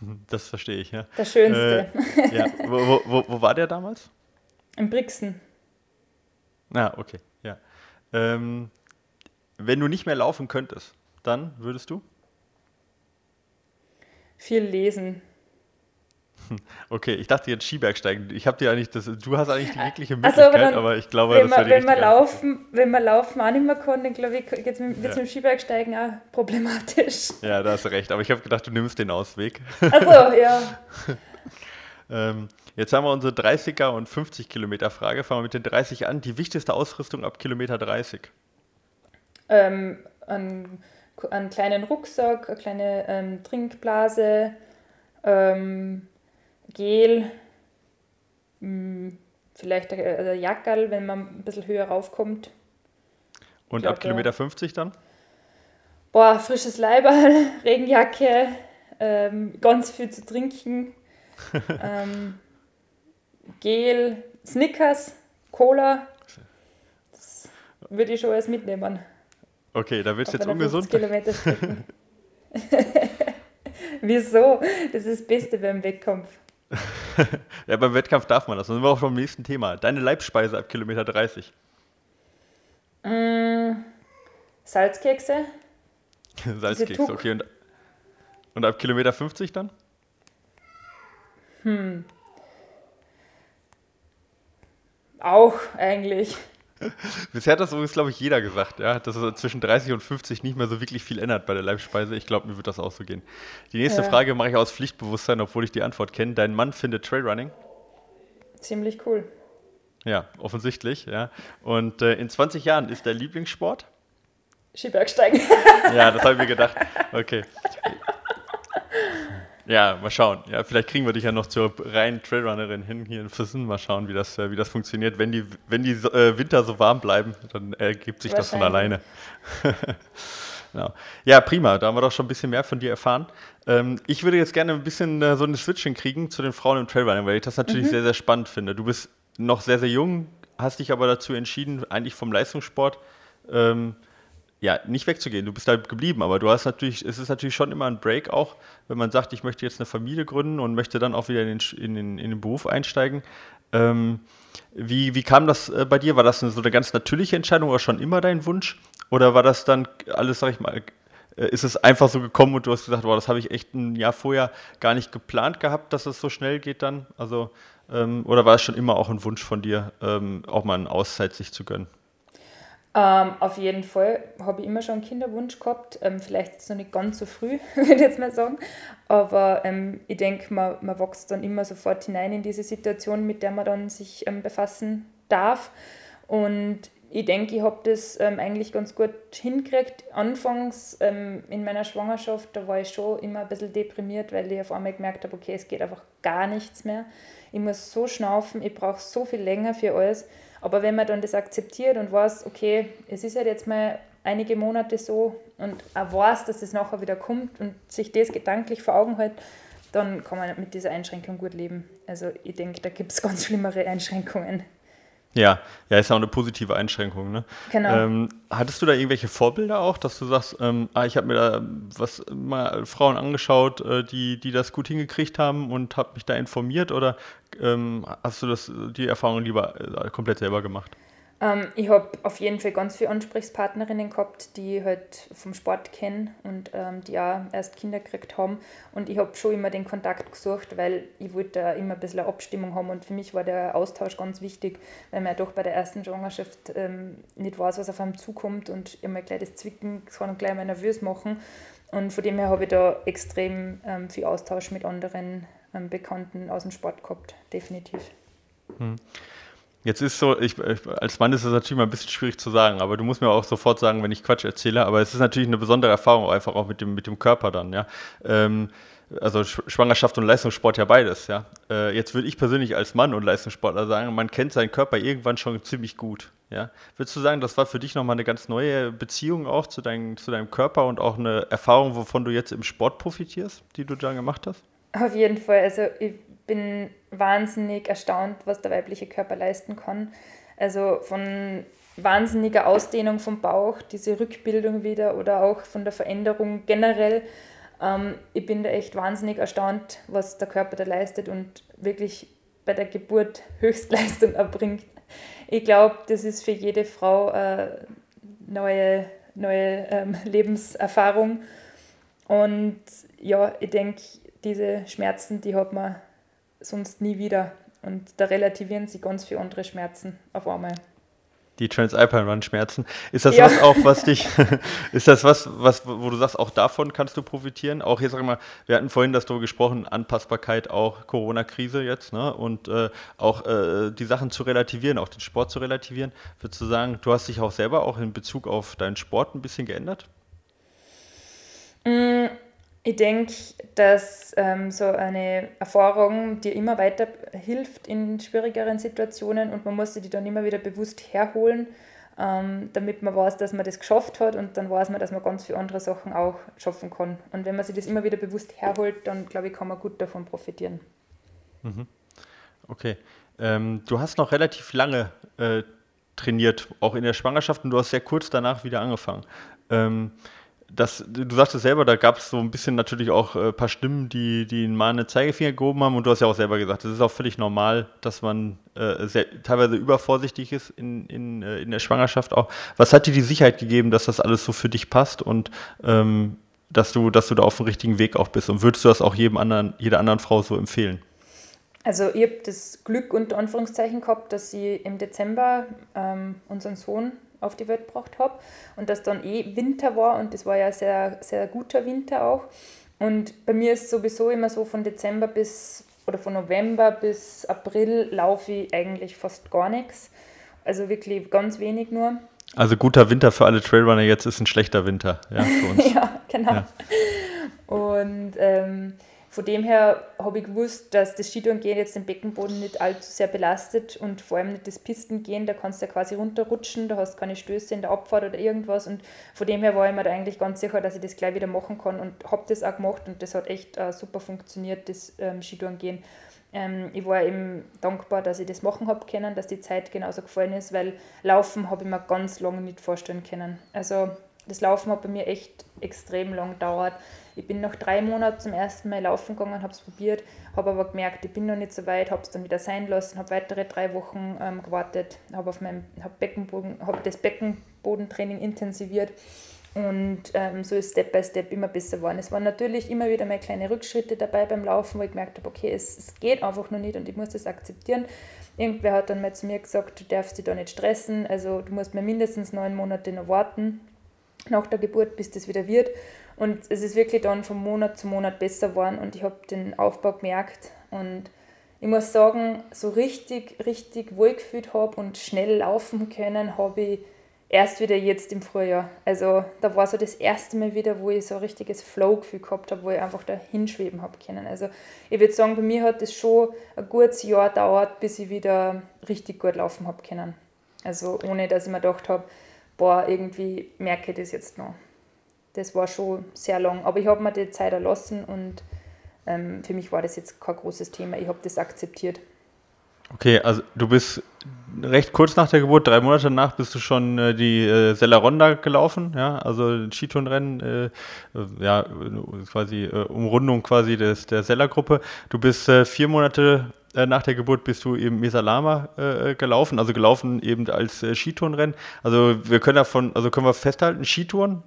Das verstehe ich, ja. Der schönste. Äh, ja. Wo, wo, wo, war der damals? In Brixen. Ah, okay. Ähm, wenn du nicht mehr laufen könntest, dann würdest du? Viel lesen. Okay, ich dachte jetzt Skibergsteigen. Ich habe dir eigentlich das, du hast eigentlich die wirkliche Also, Möglichkeit, aber dann, aber ich glaube, wenn das man, wenn, man laufen, wenn man laufen auch nicht mehr kann, dann glaube ich, wird es mit, Ja. mit dem Skibergsteigen auch problematisch. Ja, da hast du recht. Aber ich habe gedacht, du nimmst den Ausweg. Also, ja. Ähm, jetzt haben wir unsere 30er und 50 Kilometer Frage. Fangen wir mit den 30 an. Die wichtigste Ausrüstung ab Kilometer 30. Ähm, einen, einen kleinen Rucksack, eine kleine ähm, Trinkblase, ähm, Gel, mh, vielleicht ein, ein Jackerl, wenn man ein bisschen höher raufkommt. Und glaub, ab Kilometer 50 dann? Boah, frisches Leiberl, Regenjacke, ähm, ganz viel zu trinken, ähm, Gel, Snickers, Cola. Das würde ich schon alles mitnehmen. Okay, da wird es jetzt ungesund. 50 Kilometer. Wieso? Das ist das Beste beim Wettkampf. Ja, beim Wettkampf darf man das. Dann sind wir auch beim nächsten Thema. Deine Leibspeise ab Kilometer 30. Mm, Salzkekse, Salzkeks, Tuck. okay. Und, und ab Kilometer 50 dann? Auch eigentlich. Bisher hat das übrigens, glaube ich, jeder gesagt, ja, dass es zwischen 30 und 50 nicht mehr so wirklich viel ändert bei der Leibspeise. Ich glaube, mir wird das auch so gehen. Die nächste Ja. Frage mache ich aus Pflichtbewusstsein, obwohl ich die Antwort kenne. Dein Mann findet Trailrunning? Ziemlich cool. Ja, offensichtlich, ja. Und äh, in 20 Jahren ist der Lieblingssport? Skibergsteigen. Ja, das habe ich mir gedacht. Okay. Ja, mal schauen. Ja, vielleicht kriegen wir dich ja noch zur reinen Trailrunnerin hin hier in Füssen. Mal schauen, wie das, äh, wie das funktioniert. Wenn die, wenn die äh, Winter so warm bleiben, dann ergibt sich das von alleine. Genau. Ja, prima. Da haben wir doch schon ein bisschen mehr von dir erfahren. Ähm, ich würde jetzt gerne ein bisschen äh, so eine Switching kriegen zu den Frauen im Trailrunning, weil ich das natürlich sehr, sehr spannend finde. Du bist noch sehr, sehr jung, hast dich aber dazu entschieden, eigentlich vom Leistungssport ähm, ja, nicht wegzugehen. Du bist da geblieben, aber du hast natürlich, es ist natürlich schon immer ein Break auch, wenn man sagt, ich möchte jetzt eine Familie gründen und möchte dann auch wieder in den, in den, in den Beruf einsteigen. Ähm, wie, wie kam das äh, bei dir? War das so eine ganz natürliche Entscheidung oder schon immer dein Wunsch? Oder war das dann alles, sag ich mal, äh, ist es einfach so gekommen und du hast gesagt, boah, das habe ich echt ein Jahr vorher gar nicht geplant gehabt, dass es so schnell geht dann? Also, ähm, oder war es schon immer auch ein Wunsch von dir, ähm, auch mal eine Auszeit sich zu gönnen? Ähm, auf jeden Fall habe ich immer schon einen Kinderwunsch gehabt. Ähm, vielleicht jetzt noch nicht ganz so früh, würde ich jetzt mal sagen. Aber ähm, ich denke, man, man wächst dann immer sofort hinein in diese Situation, mit der man dann sich ähm, befassen darf. Und ich denke, ich habe das ähm, eigentlich ganz gut hingekriegt. Anfangs ähm, in meiner Schwangerschaft, da war ich schon immer ein bisschen deprimiert, weil ich auf einmal gemerkt habe, okay, es geht einfach gar nichts mehr. Ich muss so schnaufen, ich brauche so viel länger für alles. Aber wenn man dann das akzeptiert und weiß, okay, es ist halt jetzt mal einige Monate so und auch weiß, dass es nachher wieder kommt und sich das gedanklich vor Augen hält, dann kann man mit dieser Einschränkung gut leben. Also ich denke, da gibt es ganz schlimmere Einschränkungen. Ja, ja, ist auch eine positive Einschränkung. Ne? Genau. Ähm, hattest du da irgendwelche Vorbilder auch, dass du sagst, ähm, ah, ich habe mir da was mal Frauen angeschaut, äh, die, die das gut hingekriegt haben und habe mich da informiert oder ähm, hast du das die Erfahrung lieber äh, komplett selber gemacht? Ähm, ich habe auf jeden Fall ganz viele Ansprechpartnerinnen gehabt, die halt vom Sport kennen und ähm, die auch erst Kinder gekriegt haben. Und ich habe schon immer den Kontakt gesucht, weil ich wollte immer ein bisschen eine Abstimmung haben. Und für mich war der Austausch ganz wichtig, weil man ja doch bei der ersten Schwangerschaft ähm, nicht weiß, was auf einem zukommt und immer gleich das Zwicken kann gleich mal nervös machen. Und von dem her habe ich da extrem ähm, viel Austausch mit anderen ähm, Bekannten aus dem Sport gehabt, definitiv. Hm. Jetzt ist so, ich, als Mann ist es natürlich mal ein bisschen schwierig zu sagen, aber du musst mir auch sofort sagen, wenn ich Quatsch erzähle. Aber es ist natürlich eine besondere Erfahrung, einfach auch mit dem, mit dem Körper dann, ja. Ähm, also Schwangerschaft und Leistungssport ja beides, ja. Äh, jetzt würde ich persönlich als Mann und Leistungssportler sagen, man kennt seinen Körper irgendwann schon ziemlich gut, ja. Würdest du sagen, das war für dich nochmal eine ganz neue Beziehung auch zu, dein, zu deinem Körper und auch eine Erfahrung, wovon du jetzt im Sport profitierst, die du da gemacht hast? Auf jeden Fall. Also ich bin wahnsinnig erstaunt, was der weibliche Körper leisten kann. Also von wahnsinniger Ausdehnung vom Bauch, diese Rückbildung wieder oder auch von der Veränderung generell. Ähm, ich bin da echt wahnsinnig erstaunt, was der Körper da leistet und wirklich bei der Geburt Höchstleistung erbringt. Ich glaube, das ist für jede Frau eine neue, neue ähm, Lebenserfahrung. Und ja, ich denke, diese Schmerzen, die hat man sonst nie wieder. Und da relativieren sie ganz viele andere Schmerzen auf einmal. Die Transalpine Run Schmerzen. Ist das ja. was auch, was dich, ist das was, was, wo du sagst, auch davon kannst du profitieren? Auch jetzt sag ich mal, wir hatten vorhin das darüber gesprochen, Anpassbarkeit, auch Corona-Krise jetzt, ne? Und äh, auch äh, die Sachen zu relativieren, auch den Sport zu relativieren. Würdest du sagen, du hast dich auch selber auch in Bezug auf deinen Sport ein bisschen geändert? Mm, ich denke, dass ähm, so eine Erfahrung dir immer weiter hilft in schwierigeren Situationen und man muss die dann immer wieder bewusst herholen, ähm, damit man weiß, dass man das geschafft hat und dann weiß man, dass man ganz viele andere Sachen auch schaffen kann. Und wenn man sich das immer wieder bewusst herholt, dann glaube ich, kann man gut davon profitieren. Mhm. Okay. Ähm, du hast noch relativ lange äh, trainiert, auch in der Schwangerschaft und du hast sehr kurz danach wieder angefangen. Das, du sagtest selber, da gab es so ein bisschen natürlich auch ein äh, paar Stimmen, die, die mal eine Zeigefinger gehoben haben und du hast ja auch selber gesagt, es ist auch völlig normal, dass man äh, sehr, teilweise übervorsichtig ist in, in, äh, in der Schwangerschaft auch. Was hat dir die Sicherheit gegeben, dass das alles so für dich passt und ähm, dass, du, dass du da auf dem richtigen Weg auch bist? Und würdest du das auch jedem anderen, jeder anderen Frau so empfehlen? Also ich habe das Glück unter Anführungszeichen gehabt, dass ich im Dezember ähm, unseren Sohn auf die Welt gebracht habe und dass dann eh Winter war und das war ja sehr, sehr guter Winter auch. Und bei mir ist sowieso immer so von Dezember bis oder von November bis April laufe ich eigentlich fast gar nichts. Also wirklich ganz wenig nur. Also guter Winter für alle Trailrunner jetzt ist ein schlechter Winter. Ja, für uns. ja genau. Ja. Und ähm, von dem her habe ich gewusst, dass das Skitourengehen jetzt den Beckenboden nicht allzu sehr belastet und vor allem nicht das Pistengehen, da kannst du ja quasi runterrutschen, da hast keine Stöße in der Abfahrt oder irgendwas und von dem her war ich mir da eigentlich ganz sicher, dass ich das gleich wieder machen kann und habe das auch gemacht und das hat echt äh, super funktioniert, das ähm, Skitourengehen. Ähm, ich war eben dankbar, dass ich das machen habe können, dass die Zeit genauso gefallen ist, weil Laufen habe ich mir ganz lange nicht vorstellen können. Also das Laufen hat bei mir echt extrem lang gedauert. Ich bin nach drei Monaten zum ersten Mal laufen gegangen, habe es probiert, habe aber gemerkt, ich bin noch nicht so weit, habe es dann wieder sein lassen, habe weitere drei Wochen ähm, gewartet, habe auf meinem hab Beckenboden, habe das Beckenbodentraining intensiviert und ähm, so ist Step by Step immer besser geworden. Es waren natürlich immer wieder mal kleine Rückschritte dabei beim Laufen, wo ich gemerkt habe, okay, es, es geht einfach noch nicht und ich muss das akzeptieren. Irgendwer hat dann mal zu mir gesagt, du darfst dich da nicht stressen, also du musst mir mindestens neun Monate noch warten nach der Geburt, bis das wieder wird. Und es ist wirklich dann von Monat zu Monat besser geworden und ich habe den Aufbau gemerkt und ich muss sagen, so richtig, richtig wohlgefühlt habe und schnell laufen können, habe ich erst wieder jetzt im Frühjahr. Also da war so das erste Mal wieder, wo ich so ein richtiges Flow-Gefühl gehabt habe, wo ich einfach da hinschweben habe können. Also ich würde sagen, bei mir hat es schon ein gutes Jahr gedauert, bis ich wieder richtig gut laufen habe können. Also ohne, dass ich mir gedacht habe, boah, irgendwie merke ich das jetzt noch. Das war schon sehr lang. Aber ich habe mir die Zeit erlassen und ähm, für mich war das jetzt kein großes Thema. Ich habe das akzeptiert. Okay, also du bist recht kurz nach der Geburt, drei Monate danach, bist du schon äh, die äh, Sella gelaufen, ja, also Skitourenrennen, äh, ja, quasi äh, Umrundung quasi des, der Sella-Gruppe. Du bist äh, vier Monate äh, nach der Geburt bist du eben Mesalama äh, gelaufen, also gelaufen eben als äh, Skitourenrennen. Also wir können davon, also können wir festhalten, Skitouren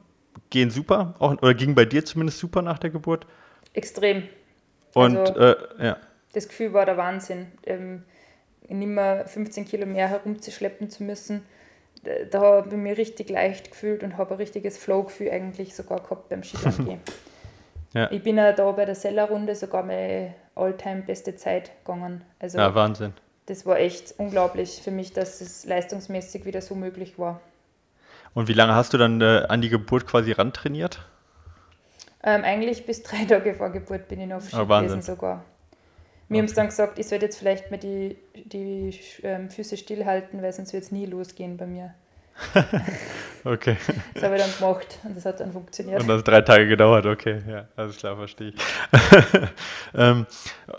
gehen super, auch, oder ging bei dir zumindest super nach der Geburt? Extrem. Und also, ja. Das Gefühl war der Wahnsinn. Ähm, nicht mehr 15 Kilo mehr herumzuschleppen zu müssen. Da habe ich mich richtig leicht gefühlt und habe ein richtiges Flow-Gefühl eigentlich sogar gehabt beim Skilangehen. ja. Ich bin ja da bei der Sellerrunde sogar meine all-time beste Zeit gegangen. Also ja, Wahnsinn. Das war echt unglaublich für mich, dass es leistungsmäßig wieder so möglich war. Und wie lange hast du dann äh, an die Geburt quasi rantrainiert? Ähm, eigentlich bis drei Tage vor Geburt bin ich noch auf Ski gewesen sogar. Mir okay. haben sie dann gesagt, ich sollte jetzt vielleicht mal die, die ähm, Füße stillhalten, weil sonst wird es nie losgehen bei mir. okay. Das habe ich dann gemacht und das hat dann funktioniert. Und das hat drei Tage gedauert, okay, ja, alles klar, verstehe ich. ähm,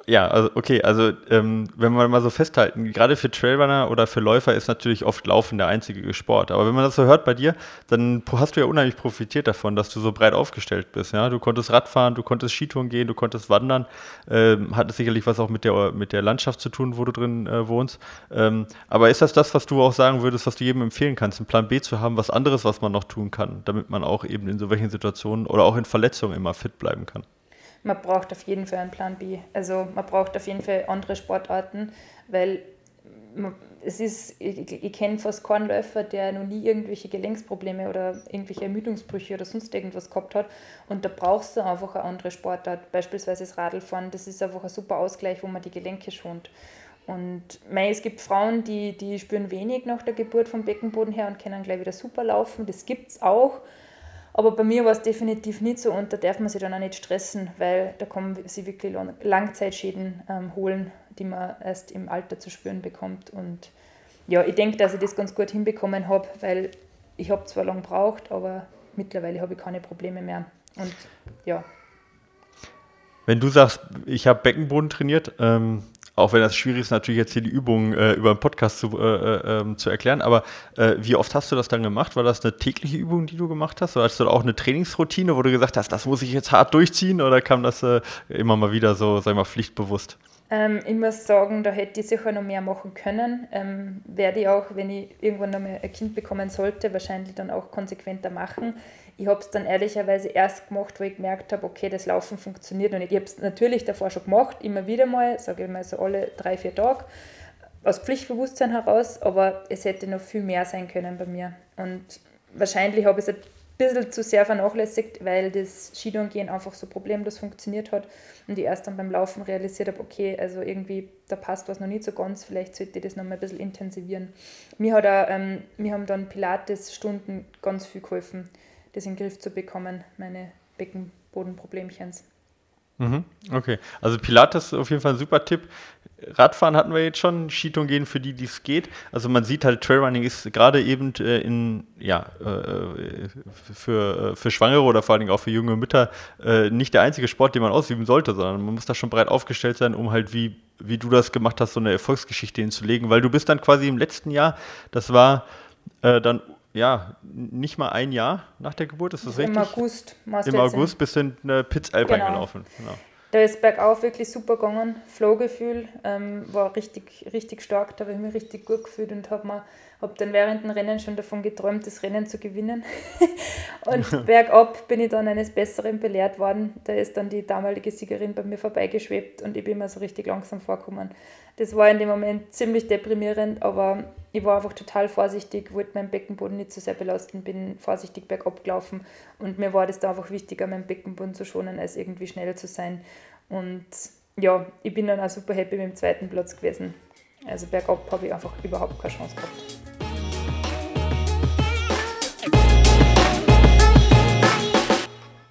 ja, also okay, also ähm, wenn wir mal so festhalten, gerade für Trailrunner oder für Läufer ist natürlich oft Laufen der einzige Sport. Aber wenn man das so hört bei dir, dann hast du ja unheimlich profitiert davon, dass du so breit aufgestellt bist. Ja? Du konntest Radfahren, du konntest Skitouren gehen, du konntest wandern, ähm, hat sicherlich was auch mit der, mit der Landschaft zu tun, wo du drin äh, wohnst. Ähm, aber ist das das, was du auch sagen würdest, was du jedem empfehlen kannst? Plan B zu haben, was anderes, was man noch tun kann, damit man auch eben in so welchen Situationen oder auch in Verletzungen immer fit bleiben kann. Man braucht auf jeden Fall einen Plan B. Also man braucht auf jeden Fall andere Sportarten, weil es ist, ich, ich kenne fast keinen Läufer, der noch nie irgendwelche Gelenksprobleme oder irgendwelche Ermüdungsbrüche oder sonst irgendwas gehabt hat. Und da brauchst du einfach eine andere Sportart, beispielsweise das Radlfahren. Das ist einfach ein super Ausgleich, wo man die Gelenke schont. Und mei, es gibt Frauen, die, die spüren wenig nach der Geburt vom Beckenboden her und können gleich wieder super laufen. Das gibt es auch. Aber bei mir war es definitiv nicht so und da darf man sich dann auch nicht stressen, weil da kommen sie wirklich Langzeitschäden ähm, holen, die man erst im Alter zu spüren bekommt. Und ja, ich denke, dass ich das ganz gut hinbekommen habe, weil ich habe zwar lange gebraucht, aber mittlerweile habe ich keine Probleme mehr. Und ja. Wenn du sagst, ich habe Beckenboden trainiert, ähm, auch wenn das schwierig ist, natürlich jetzt hier die Übungen äh, über einen Podcast zu, äh, äh, ähm, zu erklären. Aber äh, wie oft hast du das dann gemacht? War das eine tägliche Übung, die du gemacht hast? Oder hast du auch eine Trainingsroutine, wo du gesagt hast, das muss ich jetzt hart durchziehen? Oder kam das äh, immer mal wieder so, sag ich mal, pflichtbewusst? Ähm, ich muss sagen, da hätte ich sicher noch mehr machen können. Ähm, werde ich auch, wenn ich irgendwann noch mal ein Kind bekommen sollte, wahrscheinlich dann auch konsequenter machen. Ich habe es dann ehrlicherweise erst gemacht, wo ich gemerkt habe, okay, das Laufen funktioniert und Ich habe es natürlich davor schon gemacht, immer wieder mal, sage ich mal so alle drei, vier Tage, aus Pflichtbewusstsein heraus, aber es hätte noch viel mehr sein können bei mir. Und wahrscheinlich habe ich es bisschen zu sehr vernachlässigt, weil das Skidongehen einfach so problemlos funktioniert hat und ich erst dann beim Laufen realisiert habe, okay, also irgendwie, da passt was noch nicht so ganz, vielleicht sollte ich das noch mal ein bisschen intensivieren. Mir, hat auch, ähm, mir haben dann Pilates-Stunden ganz viel geholfen das in den Griff zu bekommen, meine Beckenbodenproblemchens. Mhm, okay, also Pilates ist auf jeden Fall ein super Tipp. Radfahren hatten wir jetzt schon, Skitouren gehen für die, die es geht. Also man sieht halt, Trailrunning ist gerade eben äh, in, ja, äh, für, äh, für Schwangere oder vor allen Dingen auch für junge Mütter nicht der einzige Sport, den man ausüben sollte, sondern man muss da schon breit aufgestellt sein, um halt wie, wie du das gemacht hast, so eine Erfolgsgeschichte hinzulegen, weil du bist dann quasi im letzten Jahr, das war dann ja, nicht mal ein Jahr nach der Geburt, ist das Im richtig? August. Im August bist du in eine Pitzalp genau. eingelaufen. Genau. Da ist bergauf wirklich super gegangen. Flowgefühl ähm, war richtig, richtig stark. Da habe ich mich richtig gut gefühlt und habe hab dann während dem Rennen schon davon geträumt, das Rennen zu gewinnen. und bergab bin ich dann eines Besseren belehrt worden. Da ist dann die damalige Siegerin bei mir vorbeigeschwebt und ich bin mir so richtig langsam vorgekommen. Das war in dem Moment ziemlich deprimierend, aber ich war einfach total vorsichtig, wollte meinen Beckenboden nicht zu so sehr belasten, bin vorsichtig bergab gelaufen und mir war das da einfach wichtiger, meinen Beckenboden zu schonen, als irgendwie schnell zu sein. Und ja, ich bin dann auch super happy mit dem zweiten Platz gewesen. Also bergab habe ich einfach überhaupt keine Chance gehabt.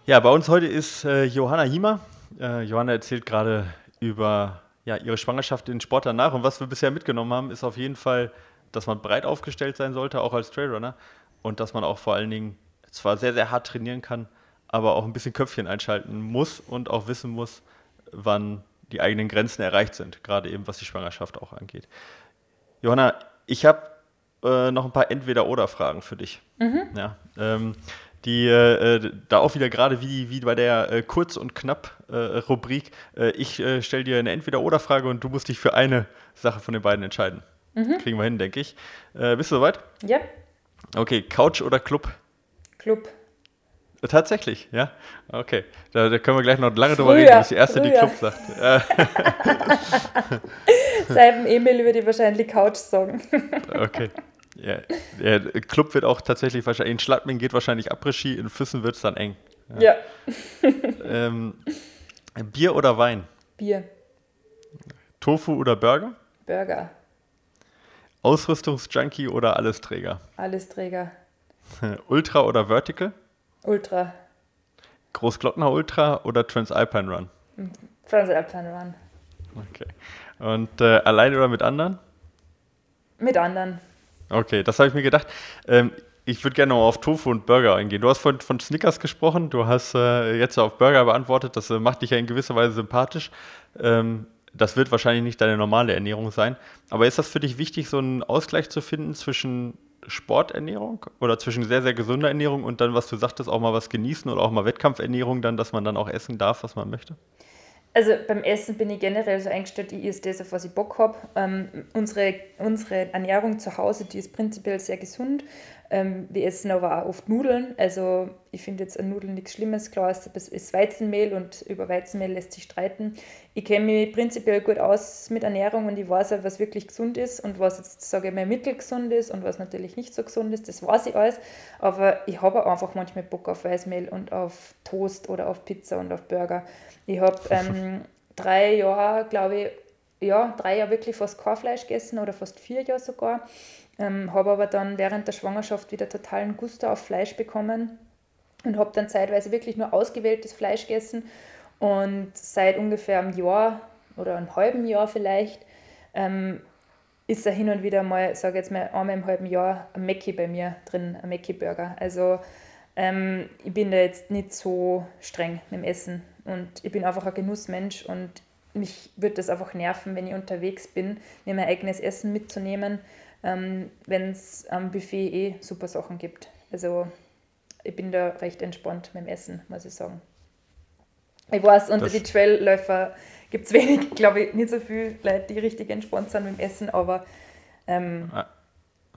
Ja, bei uns heute ist äh, Johanna Hiemer. Äh, Johanna erzählt gerade über ja, ihre Schwangerschaft in Sport danach. Und was wir bisher mitgenommen haben, ist auf jeden Fall, dass man breit aufgestellt sein sollte, auch als Trailrunner. Und dass man auch vor allen Dingen zwar sehr, sehr hart trainieren kann, aber auch ein bisschen Köpfchen einschalten muss und auch wissen muss, wann die eigenen Grenzen erreicht sind, gerade eben was die Schwangerschaft auch angeht. Johanna, ich habe äh, noch ein paar Entweder-Oder-Fragen für dich. Mhm. Ja, ähm, die äh, äh da auch wieder gerade wie, wie bei der äh, Kurz- und Knapp-Rubrik. Äh, ich äh, stelle dir eine Entweder-Oder-Frage und du musst dich für eine Sache von den beiden entscheiden. Mhm. Kriegen wir hin, denke ich. bist du soweit? Ja. Okay, Couch oder Club? Club. Tatsächlich, ja. Okay. Da, da, können wir gleich noch lange drüber reden, was die erste früher. die Club sagt. Seit Emil würde ich wahrscheinlich Couch sagen. okay. Ja, ja, Club wird auch tatsächlich wahrscheinlich, in Schladming geht wahrscheinlich Après-Ski, in Füssen wird es dann eng. Ja. ja. ähm, Bier oder Wein? Bier. Tofu oder Burger? Burger. Ausrüstungsjunkie oder Allesträger? Allesträger. Ultra oder Vertical? Ultra. Großglockner Ultra oder Transalpine Run? Transalpine Run. Okay. Und äh, alleine oder mit anderen? Mit anderen. Okay, das habe ich mir gedacht. Ähm, ich würde gerne noch auf Tofu und Burger eingehen. Du hast von, von Snickers gesprochen, du hast äh, jetzt auf Burger beantwortet. Das äh, macht dich ja in gewisser Weise sympathisch. Ähm, das wird wahrscheinlich nicht deine normale Ernährung sein. Aber ist das für dich wichtig, so einen Ausgleich zu finden zwischen Sporternährung oder zwischen sehr, sehr gesunder Ernährung und dann, was du sagtest, auch mal was genießen oder auch mal Wettkampfernährung, dann, dass man dann auch essen darf, was man möchte? Also beim Essen bin ich generell so eingestellt, ich esse das, auf was ich Bock habe. Ähm, unsere, unsere Ernährung zu Hause, die ist prinzipiell sehr gesund. Ähm, wir essen aber auch oft Nudeln. Also ich finde jetzt an Nudeln nichts Schlimmes. Klar, es ist Weizenmehl und über Weizenmehl lässt sich streiten. Ich kenne mich prinzipiell gut aus mit Ernährung und ich weiß auch, was wirklich gesund ist und was jetzt, sage ich mal, mittelgesund ist und was natürlich nicht so gesund ist. Das weiß ich alles. Aber ich habe einfach manchmal Bock auf Weißmehl und auf Toast oder auf Pizza und auf Burger. Ich habe ähm, drei Jahre, glaube ich, ja, drei Jahre wirklich fast kein Fleisch gegessen oder fast vier Jahre sogar. Ähm, habe aber dann während der Schwangerschaft wieder totalen Guster auf Fleisch bekommen und habe dann zeitweise wirklich nur ausgewähltes Fleisch gegessen. Und seit ungefähr einem Jahr oder einem halben Jahr vielleicht ähm, ist da hin und wieder mal, sage jetzt mal einmal im halben Jahr, ein Mäcki bei mir drin, ein Mäcki-Burger. Also ähm, ich bin da jetzt nicht so streng mit dem Essen und ich bin einfach ein Genussmensch und mich würde das einfach nerven, wenn ich unterwegs bin, mir mein eigenes Essen mitzunehmen ähm, wenn es am Buffet eh super Sachen gibt. Also ich bin da recht entspannt mit dem Essen, muss ich sagen. Ich weiß, unter das die Trailläufer gibt es wenig, glaube ich, nicht so viele Leute, die richtig entspannt sind mit dem Essen, aber ähm,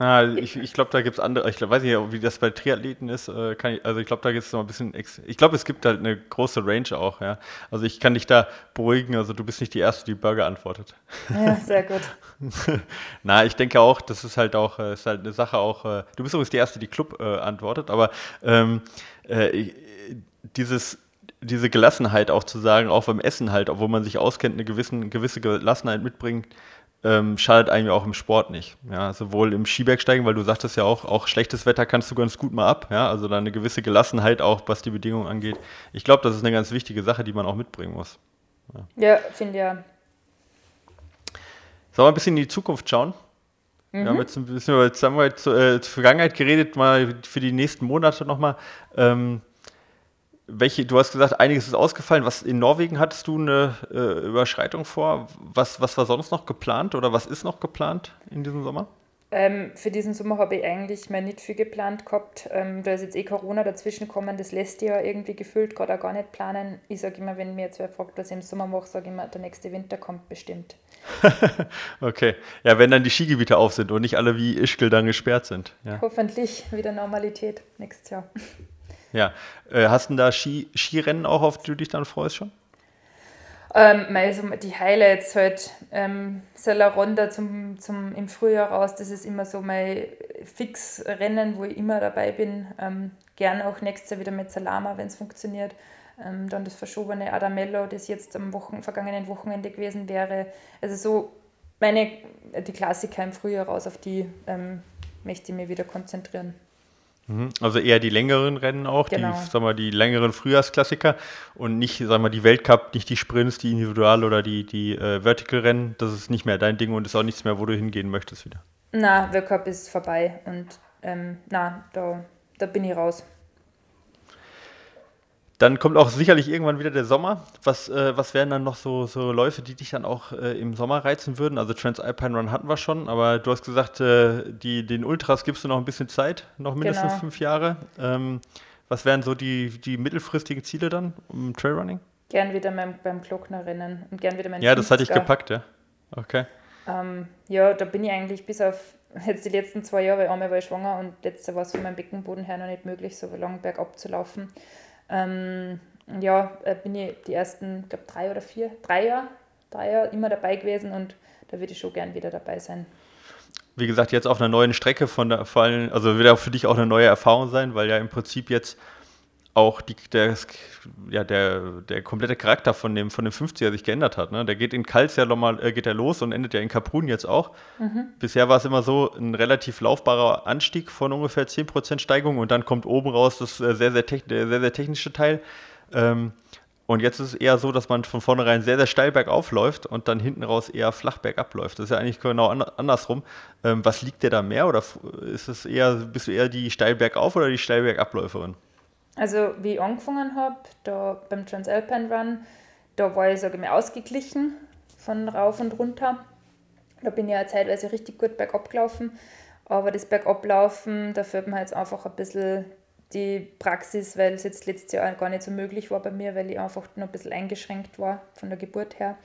ah, ich ich glaube, da gibt es andere, ich glaub, weiß nicht, wie das bei Triathleten ist. Äh, ich, also ich glaube, da gibt es noch ein bisschen, ich glaube, es gibt halt eine große Range auch, ja. Also ich kann dich da beruhigen, also du bist nicht die Erste, die Burger antwortet. Ja, sehr gut. Na, ich denke auch, das ist halt auch, äh, ist halt eine Sache auch, äh, du bist übrigens die Erste, die Club äh, antwortet, aber ähm, äh, dieses, diese Gelassenheit auch zu sagen, auch beim Essen halt, obwohl man sich auskennt, eine gewissen, gewisse Gelassenheit mitbringt, ähm, schadet eigentlich auch im Sport nicht. Ja, sowohl im Skibergsteigen, weil du sagtest ja auch, auch schlechtes Wetter kannst du ganz gut mal ab. Ja, also da eine gewisse Gelassenheit auch, was die Bedingungen angeht. Ich glaube, das ist eine ganz wichtige Sache, die man auch mitbringen muss. Ja, ja finde ja. Sollen wir ein bisschen in die Zukunft schauen? Mhm. Wir haben jetzt ein bisschen wir jetzt, äh, zur Vergangenheit geredet, mal für die nächsten Monate nochmal. Ähm, welche, du hast gesagt, einiges ist ausgefallen. Was in Norwegen hattest du eine äh, Überschreitung vor? Was, was war sonst noch geplant oder was ist noch geplant in diesem Sommer? Ähm, für diesen Sommer habe ich eigentlich mal nicht viel geplant gehabt. Ähm, da ist jetzt eh Corona dazwischen gekommen, das lässt ja irgendwie gefühlt gerade auch gar nicht planen. Ich sage immer, wenn mir jetzt wer fragt, was ich im Sommer mache, sage ich immer, der nächste Winter kommt bestimmt. okay. Ja, wenn dann die Skigebiete auf sind und nicht alle wie Ischgl dann gesperrt sind. Ja. Hoffentlich wieder Normalität nächstes Jahr. Ja. Äh, hast du da Ski, Skirennen auch, auf die du dich dann freust schon? Ähm, also die Highlights halt, ähm, Ronda zum, zum, im Frühjahr raus, das ist immer so mein Fixrennen, wo ich immer dabei bin. Ähm, gerne auch nächstes Jahr wieder mit Salama, wenn es funktioniert. ähm, dann das verschobene Adamello, das jetzt am Wochen, vergangenen Wochenende gewesen wäre. Also so meine, die Klassiker im Frühjahr raus, auf die ähm, möchte ich mich wieder konzentrieren. Mhm. Also eher die längeren Rennen auch, Genau. die, sag mal, die längeren Frühjahrsklassiker und nicht, sag mal, die Weltcup, nicht die Sprints, die Individual- oder die, die äh, Vertical-Rennen. Das ist nicht mehr dein Ding und ist auch nichts mehr, wo du hingehen möchtest wieder. Na, World Cup ist vorbei und ähm, na, da, da bin ich raus. Dann kommt auch sicherlich irgendwann wieder der Sommer. Was, äh, was wären dann noch so, so Läufe, die dich dann auch äh, im Sommer reizen würden? Also Transalpine Run hatten wir schon, aber du hast gesagt, äh, die, den Ultras gibst du noch ein bisschen Zeit, noch mindestens Genau. fünf Jahre. Ähm, was wären so die, die mittelfristigen Ziele dann im Trailrunning? Gern wieder beim, beim Glockner rennen und gern wieder mein Ja, das hatte ich 50er. gepackt, ja. Okay. Ähm, ja, da bin ich eigentlich bis auf jetzt die letzten zwei Jahre, weil einmal war ich schwanger und letzte war es von meinem Beckenboden her noch nicht möglich, so lang bergab zu laufen. Ähm, ja, äh, bin ich die ersten, glaube drei oder vier, drei Jahre, drei Jahre immer dabei gewesen und da würde ich schon gern wieder dabei sein. Wie gesagt, jetzt auf einer neuen Strecke von der, vor allem, also wird auch für dich auch eine neue Erfahrung sein, weil ja im Prinzip jetzt auch die, der, ja, der, der komplette Charakter von dem, von dem 50er sich geändert hat. Ne? Der geht in Kals ja nochmal, äh, geht er los und endet ja in Kaprun jetzt auch. Bisher war es immer so ein relativ laufbarer Anstieg von ungefähr 10% Steigung und dann kommt oben raus das äh, sehr, sehr, der sehr, sehr technische Teil. Ähm, und jetzt ist es eher so, dass man von vornherein sehr, sehr steil bergauf läuft und dann hinten raus eher flach bergab läuft. Das ist ja eigentlich genau an, andersrum. Ähm, was liegt dir da mehr oder ist es eher, bist du eher die steil bergauf oder die steil bergabläuferin? Also wie ich angefangen habe, da beim Transalpine Run, da war ich, sage ich mal, ausgeglichen von rauf und runter. Da bin ich ja zeitweise richtig gut bergab gelaufen. Aber das Bergablaufen, da fehlt mir jetzt einfach ein bisschen die Praxis, weil es jetzt letztes Jahr gar nicht so möglich war bei mir, weil ich einfach noch ein bisschen eingeschränkt war von der Geburt her.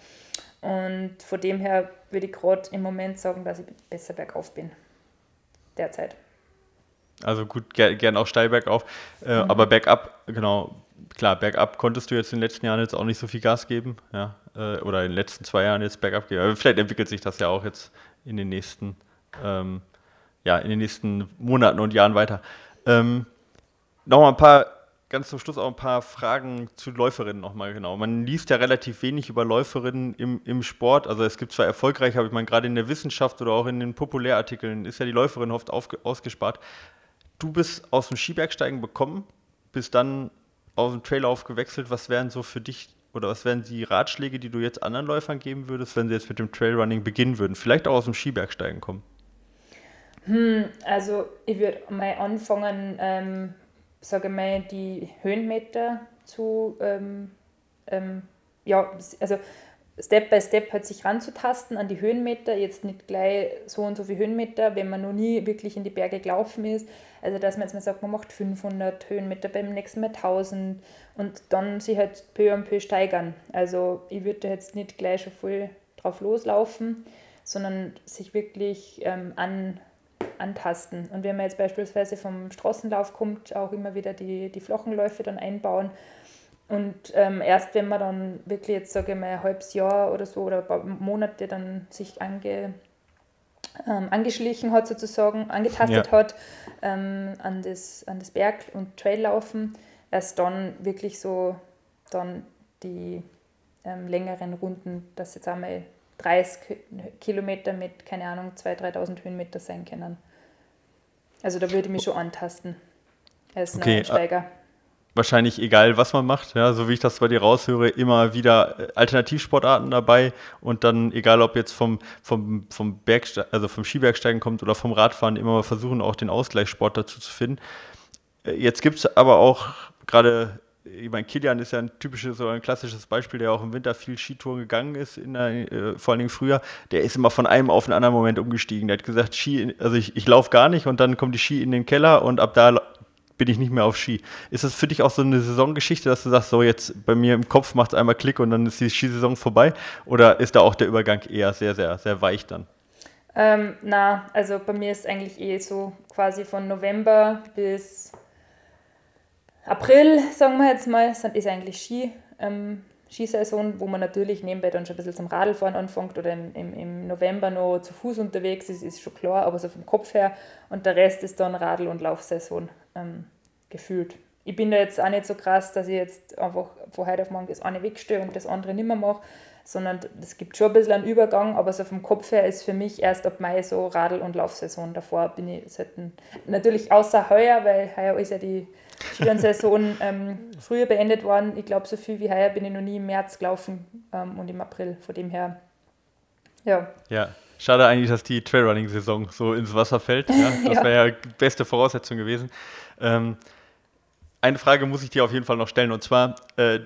Und von dem her würde ich gerade im Moment sagen, dass ich besser bergauf bin. Derzeit. Also gut, ger gern auch steil bergauf. Äh, Aber bergab, genau, klar, bergab konntest du jetzt in den letzten Jahren jetzt auch nicht so viel Gas geben. Ja, äh, oder in den letzten zwei Jahren jetzt bergab geben. Aber vielleicht entwickelt sich das ja auch jetzt in den nächsten, ähm, ja, in den nächsten Monaten und Jahren weiter. Ähm, Nochmal ein paar, ganz zum Schluss auch ein paar Fragen zu Läuferinnen nochmal genau. Man liest ja relativ wenig über Läuferinnen im, im Sport. Also es gibt zwar erfolgreich, aber ich meine, gerade in der Wissenschaft oder auch in den Populärartikeln ist ja die Läuferin oft ausgespart. Du bist aus dem Skibergsteigen bekommen, bist dann auf den Traillauf gewechselt. Was wären so für dich oder was wären die Ratschläge, die du jetzt anderen Läufern geben würdest, wenn sie jetzt mit dem Trailrunning beginnen würden? Vielleicht auch aus dem Skibergsteigen kommen. Also ich würde mal anfangen, ähm, sage mal, die Höhenmeter zu, ähm, ähm, ja, also Step by Step halt sich ranzutasten an die Höhenmeter, jetzt nicht gleich so und so viele Höhenmeter, wenn man noch nie wirklich in die Berge gelaufen ist. Also dass man jetzt mal sagt, man macht 500 Höhenmeter, beim nächsten Mal 1000 und dann sich halt peu à peu steigern. Also ich würde jetzt nicht gleich schon voll drauf loslaufen, sondern sich wirklich ähm, an, antasten. Und wenn man jetzt beispielsweise vom Straßenlauf kommt, auch immer wieder die, die flachen Läufe dann einbauen. Und ähm, erst wenn man dann wirklich jetzt, sage ich mal, ein halbes Jahr oder so oder ein paar Monate dann sich ange, ähm, angeschlichen hat, sozusagen, angetastet Ja. hat ähm, an, das, an das Berg- und Traillaufen, erst dann wirklich so dann die ähm, längeren Runden, dass jetzt einmal 30 Ki- Kilometer mit, keine Ahnung, 2.000, 3.000 Höhenmeter sein können. Also da würde ich mich schon antasten als Okay, Neueinsteiger. Wahrscheinlich egal, was man macht, ja, so wie ich das bei dir raushöre, immer wieder äh, Alternativsportarten dabei und dann, egal ob jetzt vom, vom, vom Bergste also vom Skibergsteigen kommt oder vom Radfahren, immer mal versuchen, auch den Ausgleichssport dazu zu finden. Äh, Jetzt gibt es aber auch gerade, ich meine, Kilian ist ja ein typisches, so ein klassisches Beispiel, der auch im Winter viel Skitouren gegangen ist, in der, äh, vor allen Dingen früher. Der ist immer von einem auf den anderen Moment umgestiegen. Der hat gesagt, Ski, also ich, ich laufe gar nicht und dann kommen die Ski in den Keller und ab da bin ich nicht mehr auf Ski. Ist das für dich auch so eine Saisongeschichte, dass du sagst, so jetzt bei mir im Kopf macht es einmal Klick und dann ist die Skisaison vorbei? Oder ist da auch der Übergang eher sehr, sehr, sehr weich dann? Ähm, na, also bei mir ist eigentlich eh so quasi von November bis April, sagen wir jetzt mal, ist eigentlich Ski, ähm, Skisaison, wo man natürlich nebenbei dann schon ein bisschen zum Radlfahren anfängt oder im, im, im November noch zu Fuß unterwegs ist, ist schon klar, aber so vom Kopf her. Und der Rest ist dann Radl- und Laufsaison ähm, gefühlt. ich bin da jetzt auch nicht so krass, dass ich jetzt einfach von heute auf morgen das eine wegstehe und das andere nicht mehr mache, sondern es gibt schon ein bisschen einen Übergang, aber so vom Kopf her ist für mich erst ab Mai so Radl- und Laufsaison. Davor bin ich selten, natürlich außer heuer, weil heuer ist ja die Skirennsaison ähm, früher beendet worden. Ich glaube, so viel wie heuer bin ich noch nie im März gelaufen ähm, und im April. Von dem her, ja. Ja, schade eigentlich, dass die Trailrunning-Saison so ins Wasser fällt. Ja? Das ja. wäre ja beste Voraussetzung gewesen. Ähm, eine Frage muss ich dir auf jeden Fall noch stellen und zwar, äh,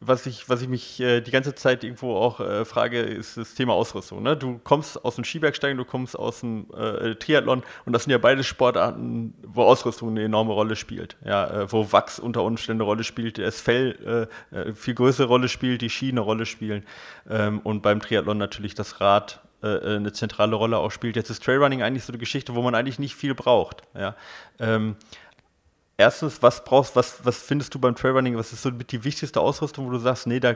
was ich, was ich mich äh, die ganze Zeit irgendwo auch äh, frage, ist das Thema Ausrüstung. Ne? Du kommst aus dem Skibergsteigen, du kommst aus dem äh, Triathlon und das sind ja beide Sportarten, wo Ausrüstung eine enorme Rolle spielt. Ja, äh, wo Wachs unter Umständen eine Rolle spielt, das Fell äh, äh, viel größere Rolle spielt, die Ski eine Rolle spielen ähm, und beim Triathlon natürlich das Rad eine zentrale Rolle auch spielt. Jetzt ist Trailrunning eigentlich so eine Geschichte, wo man eigentlich nicht viel braucht. Ja? Ähm, erstens, was brauchst, was, was findest du beim Trailrunning, was ist so die wichtigste Ausrüstung, wo du sagst, nee, da,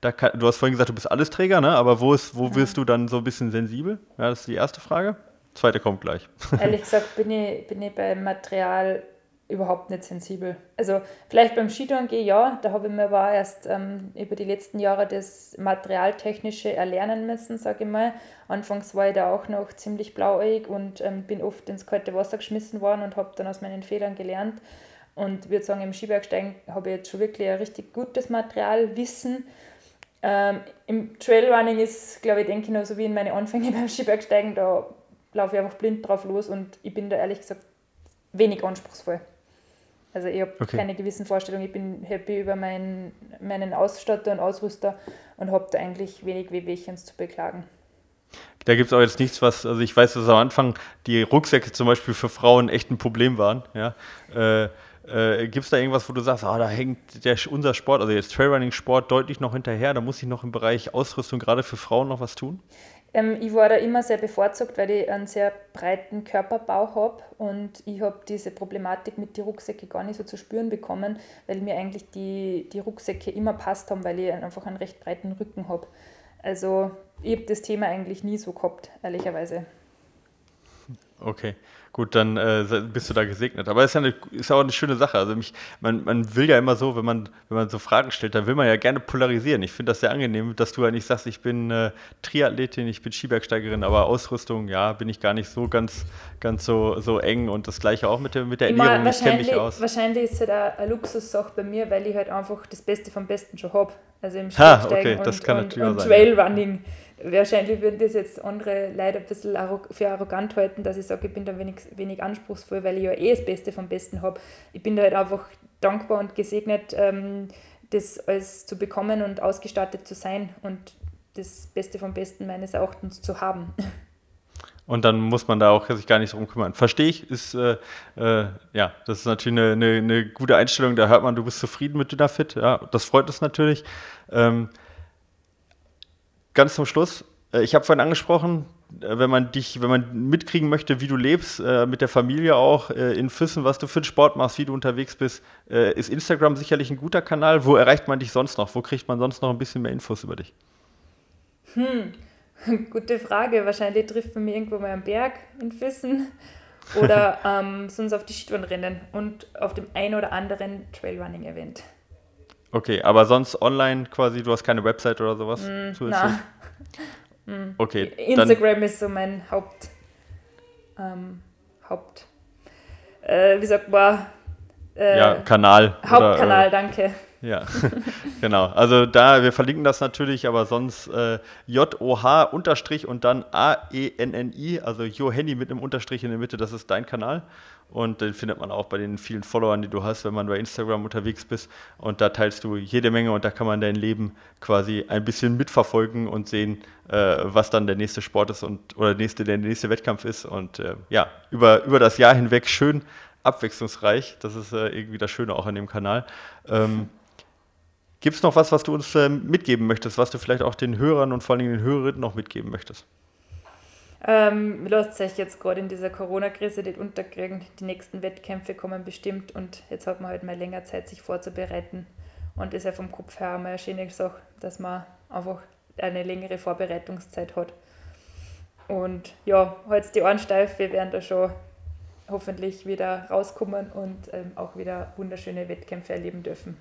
da kann, du hast vorhin gesagt, du bist Allesträger, ne? aber wo, ist, wo wirst du dann so ein bisschen sensibel? Ja, das ist die erste Frage. Zweite kommt gleich. Ehrlich gesagt bin ich, bin ich beim Material überhaupt nicht sensibel. Also vielleicht beim Skitouren gehe ja, da habe ich mir aber erst ähm, über die letzten Jahre das Materialtechnische erlernen müssen, sage ich mal. Anfangs war ich da auch noch ziemlich blauäugig und ähm, bin oft ins kalte Wasser geschmissen worden und habe dann aus meinen Fehlern gelernt. Und würde sagen, im Skibergsteigen habe ich jetzt schon wirklich ein richtig gutes Materialwissen. Ähm, Im Trailrunning ist, glaube ich, denke ich noch so wie in meine Anfänge beim Skibergsteigen, da laufe ich einfach blind drauf los und ich bin da ehrlich gesagt wenig anspruchsvoll. Also ich habe okay. keine gewissen Vorstellungen. Ich bin happy über mein, meinen Ausstatter und Ausrüster und habe da eigentlich wenig Wehwehchens zu beklagen. Da gibt es auch jetzt nichts, was, also ich weiß, dass am Anfang die Rucksäcke zum Beispiel für Frauen echt ein Problem waren. Ja? Äh, äh, Gibt es da irgendwas, wo du sagst, ah, da hängt der, unser Sport, also jetzt Trailrunning-Sport, deutlich noch hinterher, da muss ich noch im Bereich Ausrüstung gerade für Frauen noch was tun? Ähm, ich war da immer sehr bevorzugt, weil ich einen sehr breiten Körperbau habe und ich habe diese Problematik mit den Rucksäcken gar nicht so zu spüren bekommen, weil mir eigentlich die, die Rucksäcke immer passt haben, weil ich einfach einen recht breiten Rücken habe. Also ich habe das Thema eigentlich nie so gehabt, ehrlicherweise. Okay. Gut, dann äh, bist du da gesegnet. Aber es ist ja, eine, ist auch eine schöne Sache. Also mich, man, man will ja immer so, wenn man, wenn man so Fragen stellt, dann will man ja gerne polarisieren. Ich finde das sehr angenehm, dass du ja nicht sagst, ich bin äh, Triathletin, ich bin Skibergsteigerin, aber Ausrüstung, ja, bin ich gar nicht so ganz, ganz so, so eng. Und das gleiche auch mit der, mit der Ernährung, ich kenne mich aus. Wahrscheinlich ist es halt eine Luxussache bei mir, weil ich halt einfach das Beste vom Besten schon habe. Also im Skibergsteigen okay, und, und, und Trailrunning. Ja wahrscheinlich würden das jetzt andere leider ein bisschen für arrogant halten, dass ich sage, ich bin da wenig, wenig anspruchsvoll, weil ich ja eh das Beste vom Besten habe. Ich bin da halt einfach dankbar und gesegnet, ähm, das alles zu bekommen und ausgestattet zu sein und das Beste vom Besten meines Erachtens zu haben. Und dann muss man da auch sich gar nicht drum kümmern. Verstehe ich, ist, äh, äh, ja, das ist natürlich eine, eine, eine, gute Einstellung. Da hört man, du bist zufrieden mit Dynafit. Ja, das freut uns natürlich. Ähm, ganz zum Schluss, äh, ich habe vorhin angesprochen, äh, wenn man dich, wenn man mitkriegen möchte, wie du lebst, äh, mit der Familie auch, in Füssen, was du für einen Sport machst, wie du unterwegs bist, ist Instagram sicherlich ein guter Kanal. Wo erreicht man dich sonst noch? Wo kriegt man sonst noch ein bisschen mehr Infos über dich? Hm, gute Frage. Wahrscheinlich trifft man mich irgendwo mal am Berg in Füssen oder ähm, sonst auf die Skitourenrennen und auf dem ein oder anderen Trailrunning-Event. Okay, aber sonst online quasi, du hast keine Website oder sowas? Mm, na. Mm. Okay. Instagram ist so mein Haupt. Ähm, Haupt. Äh, wie sagt man? Äh, ja, Kanal. Hauptkanal, oder, äh, danke. Ja, genau. Also da, wir verlinken das natürlich, aber sonst äh, J-O-H Unterstrich und dann A-E-N-N-I, also Johanny mit einem Unterstrich in der Mitte, das ist dein Kanal. Und den findet man auch bei den vielen Followern, die du hast, wenn man bei Instagram unterwegs bist. Und da teilst du jede Menge und da kann man dein Leben quasi ein bisschen mitverfolgen und sehen, äh, was dann der nächste Sport ist und oder nächste, der nächste Wettkampf ist. Und äh, ja, über, über das Jahr hinweg schön abwechslungsreich. Das ist äh, irgendwie das Schöne auch an dem Kanal. Ähm, Gibt es noch was, was du uns äh, mitgeben möchtest, was du vielleicht auch den Hörern und vor allem den Hörerinnen noch mitgeben möchtest? Ähm, lasst euch jetzt gerade in dieser Corona-Krise nicht unterkriegen. Die nächsten Wettkämpfe kommen bestimmt und jetzt hat man halt mal länger Zeit, sich vorzubereiten. Und ist ja vom Kopf her mal eine schöne Sache, dass man einfach eine längere Vorbereitungszeit hat. Und ja, halt die Ohren steif, wir werden da schon hoffentlich wieder rauskommen und ähm, auch wieder wunderschöne Wettkämpfe erleben dürfen.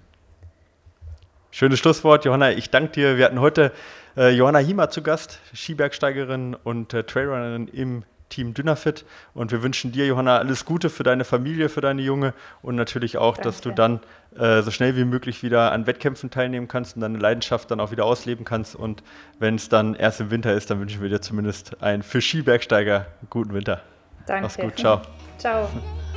Schönes Schlusswort, Johanna. Ich danke dir. Wir hatten heute äh, Johanna Hiemer zu Gast, Skibergsteigerin und äh, Trailrunnerin im Team Dynafit. Und wir wünschen dir, Johanna, alles Gute für deine Familie, für deine Junge und natürlich auch, Danke. dass du dann äh, so schnell wie möglich wieder an Wettkämpfen teilnehmen kannst und deine Leidenschaft dann auch wieder ausleben kannst. Und wenn es dann erst im Winter ist, dann wünschen wir dir zumindest einen für Skibergsteiger guten Winter. Danke. Mach's gut, ciao. Ciao.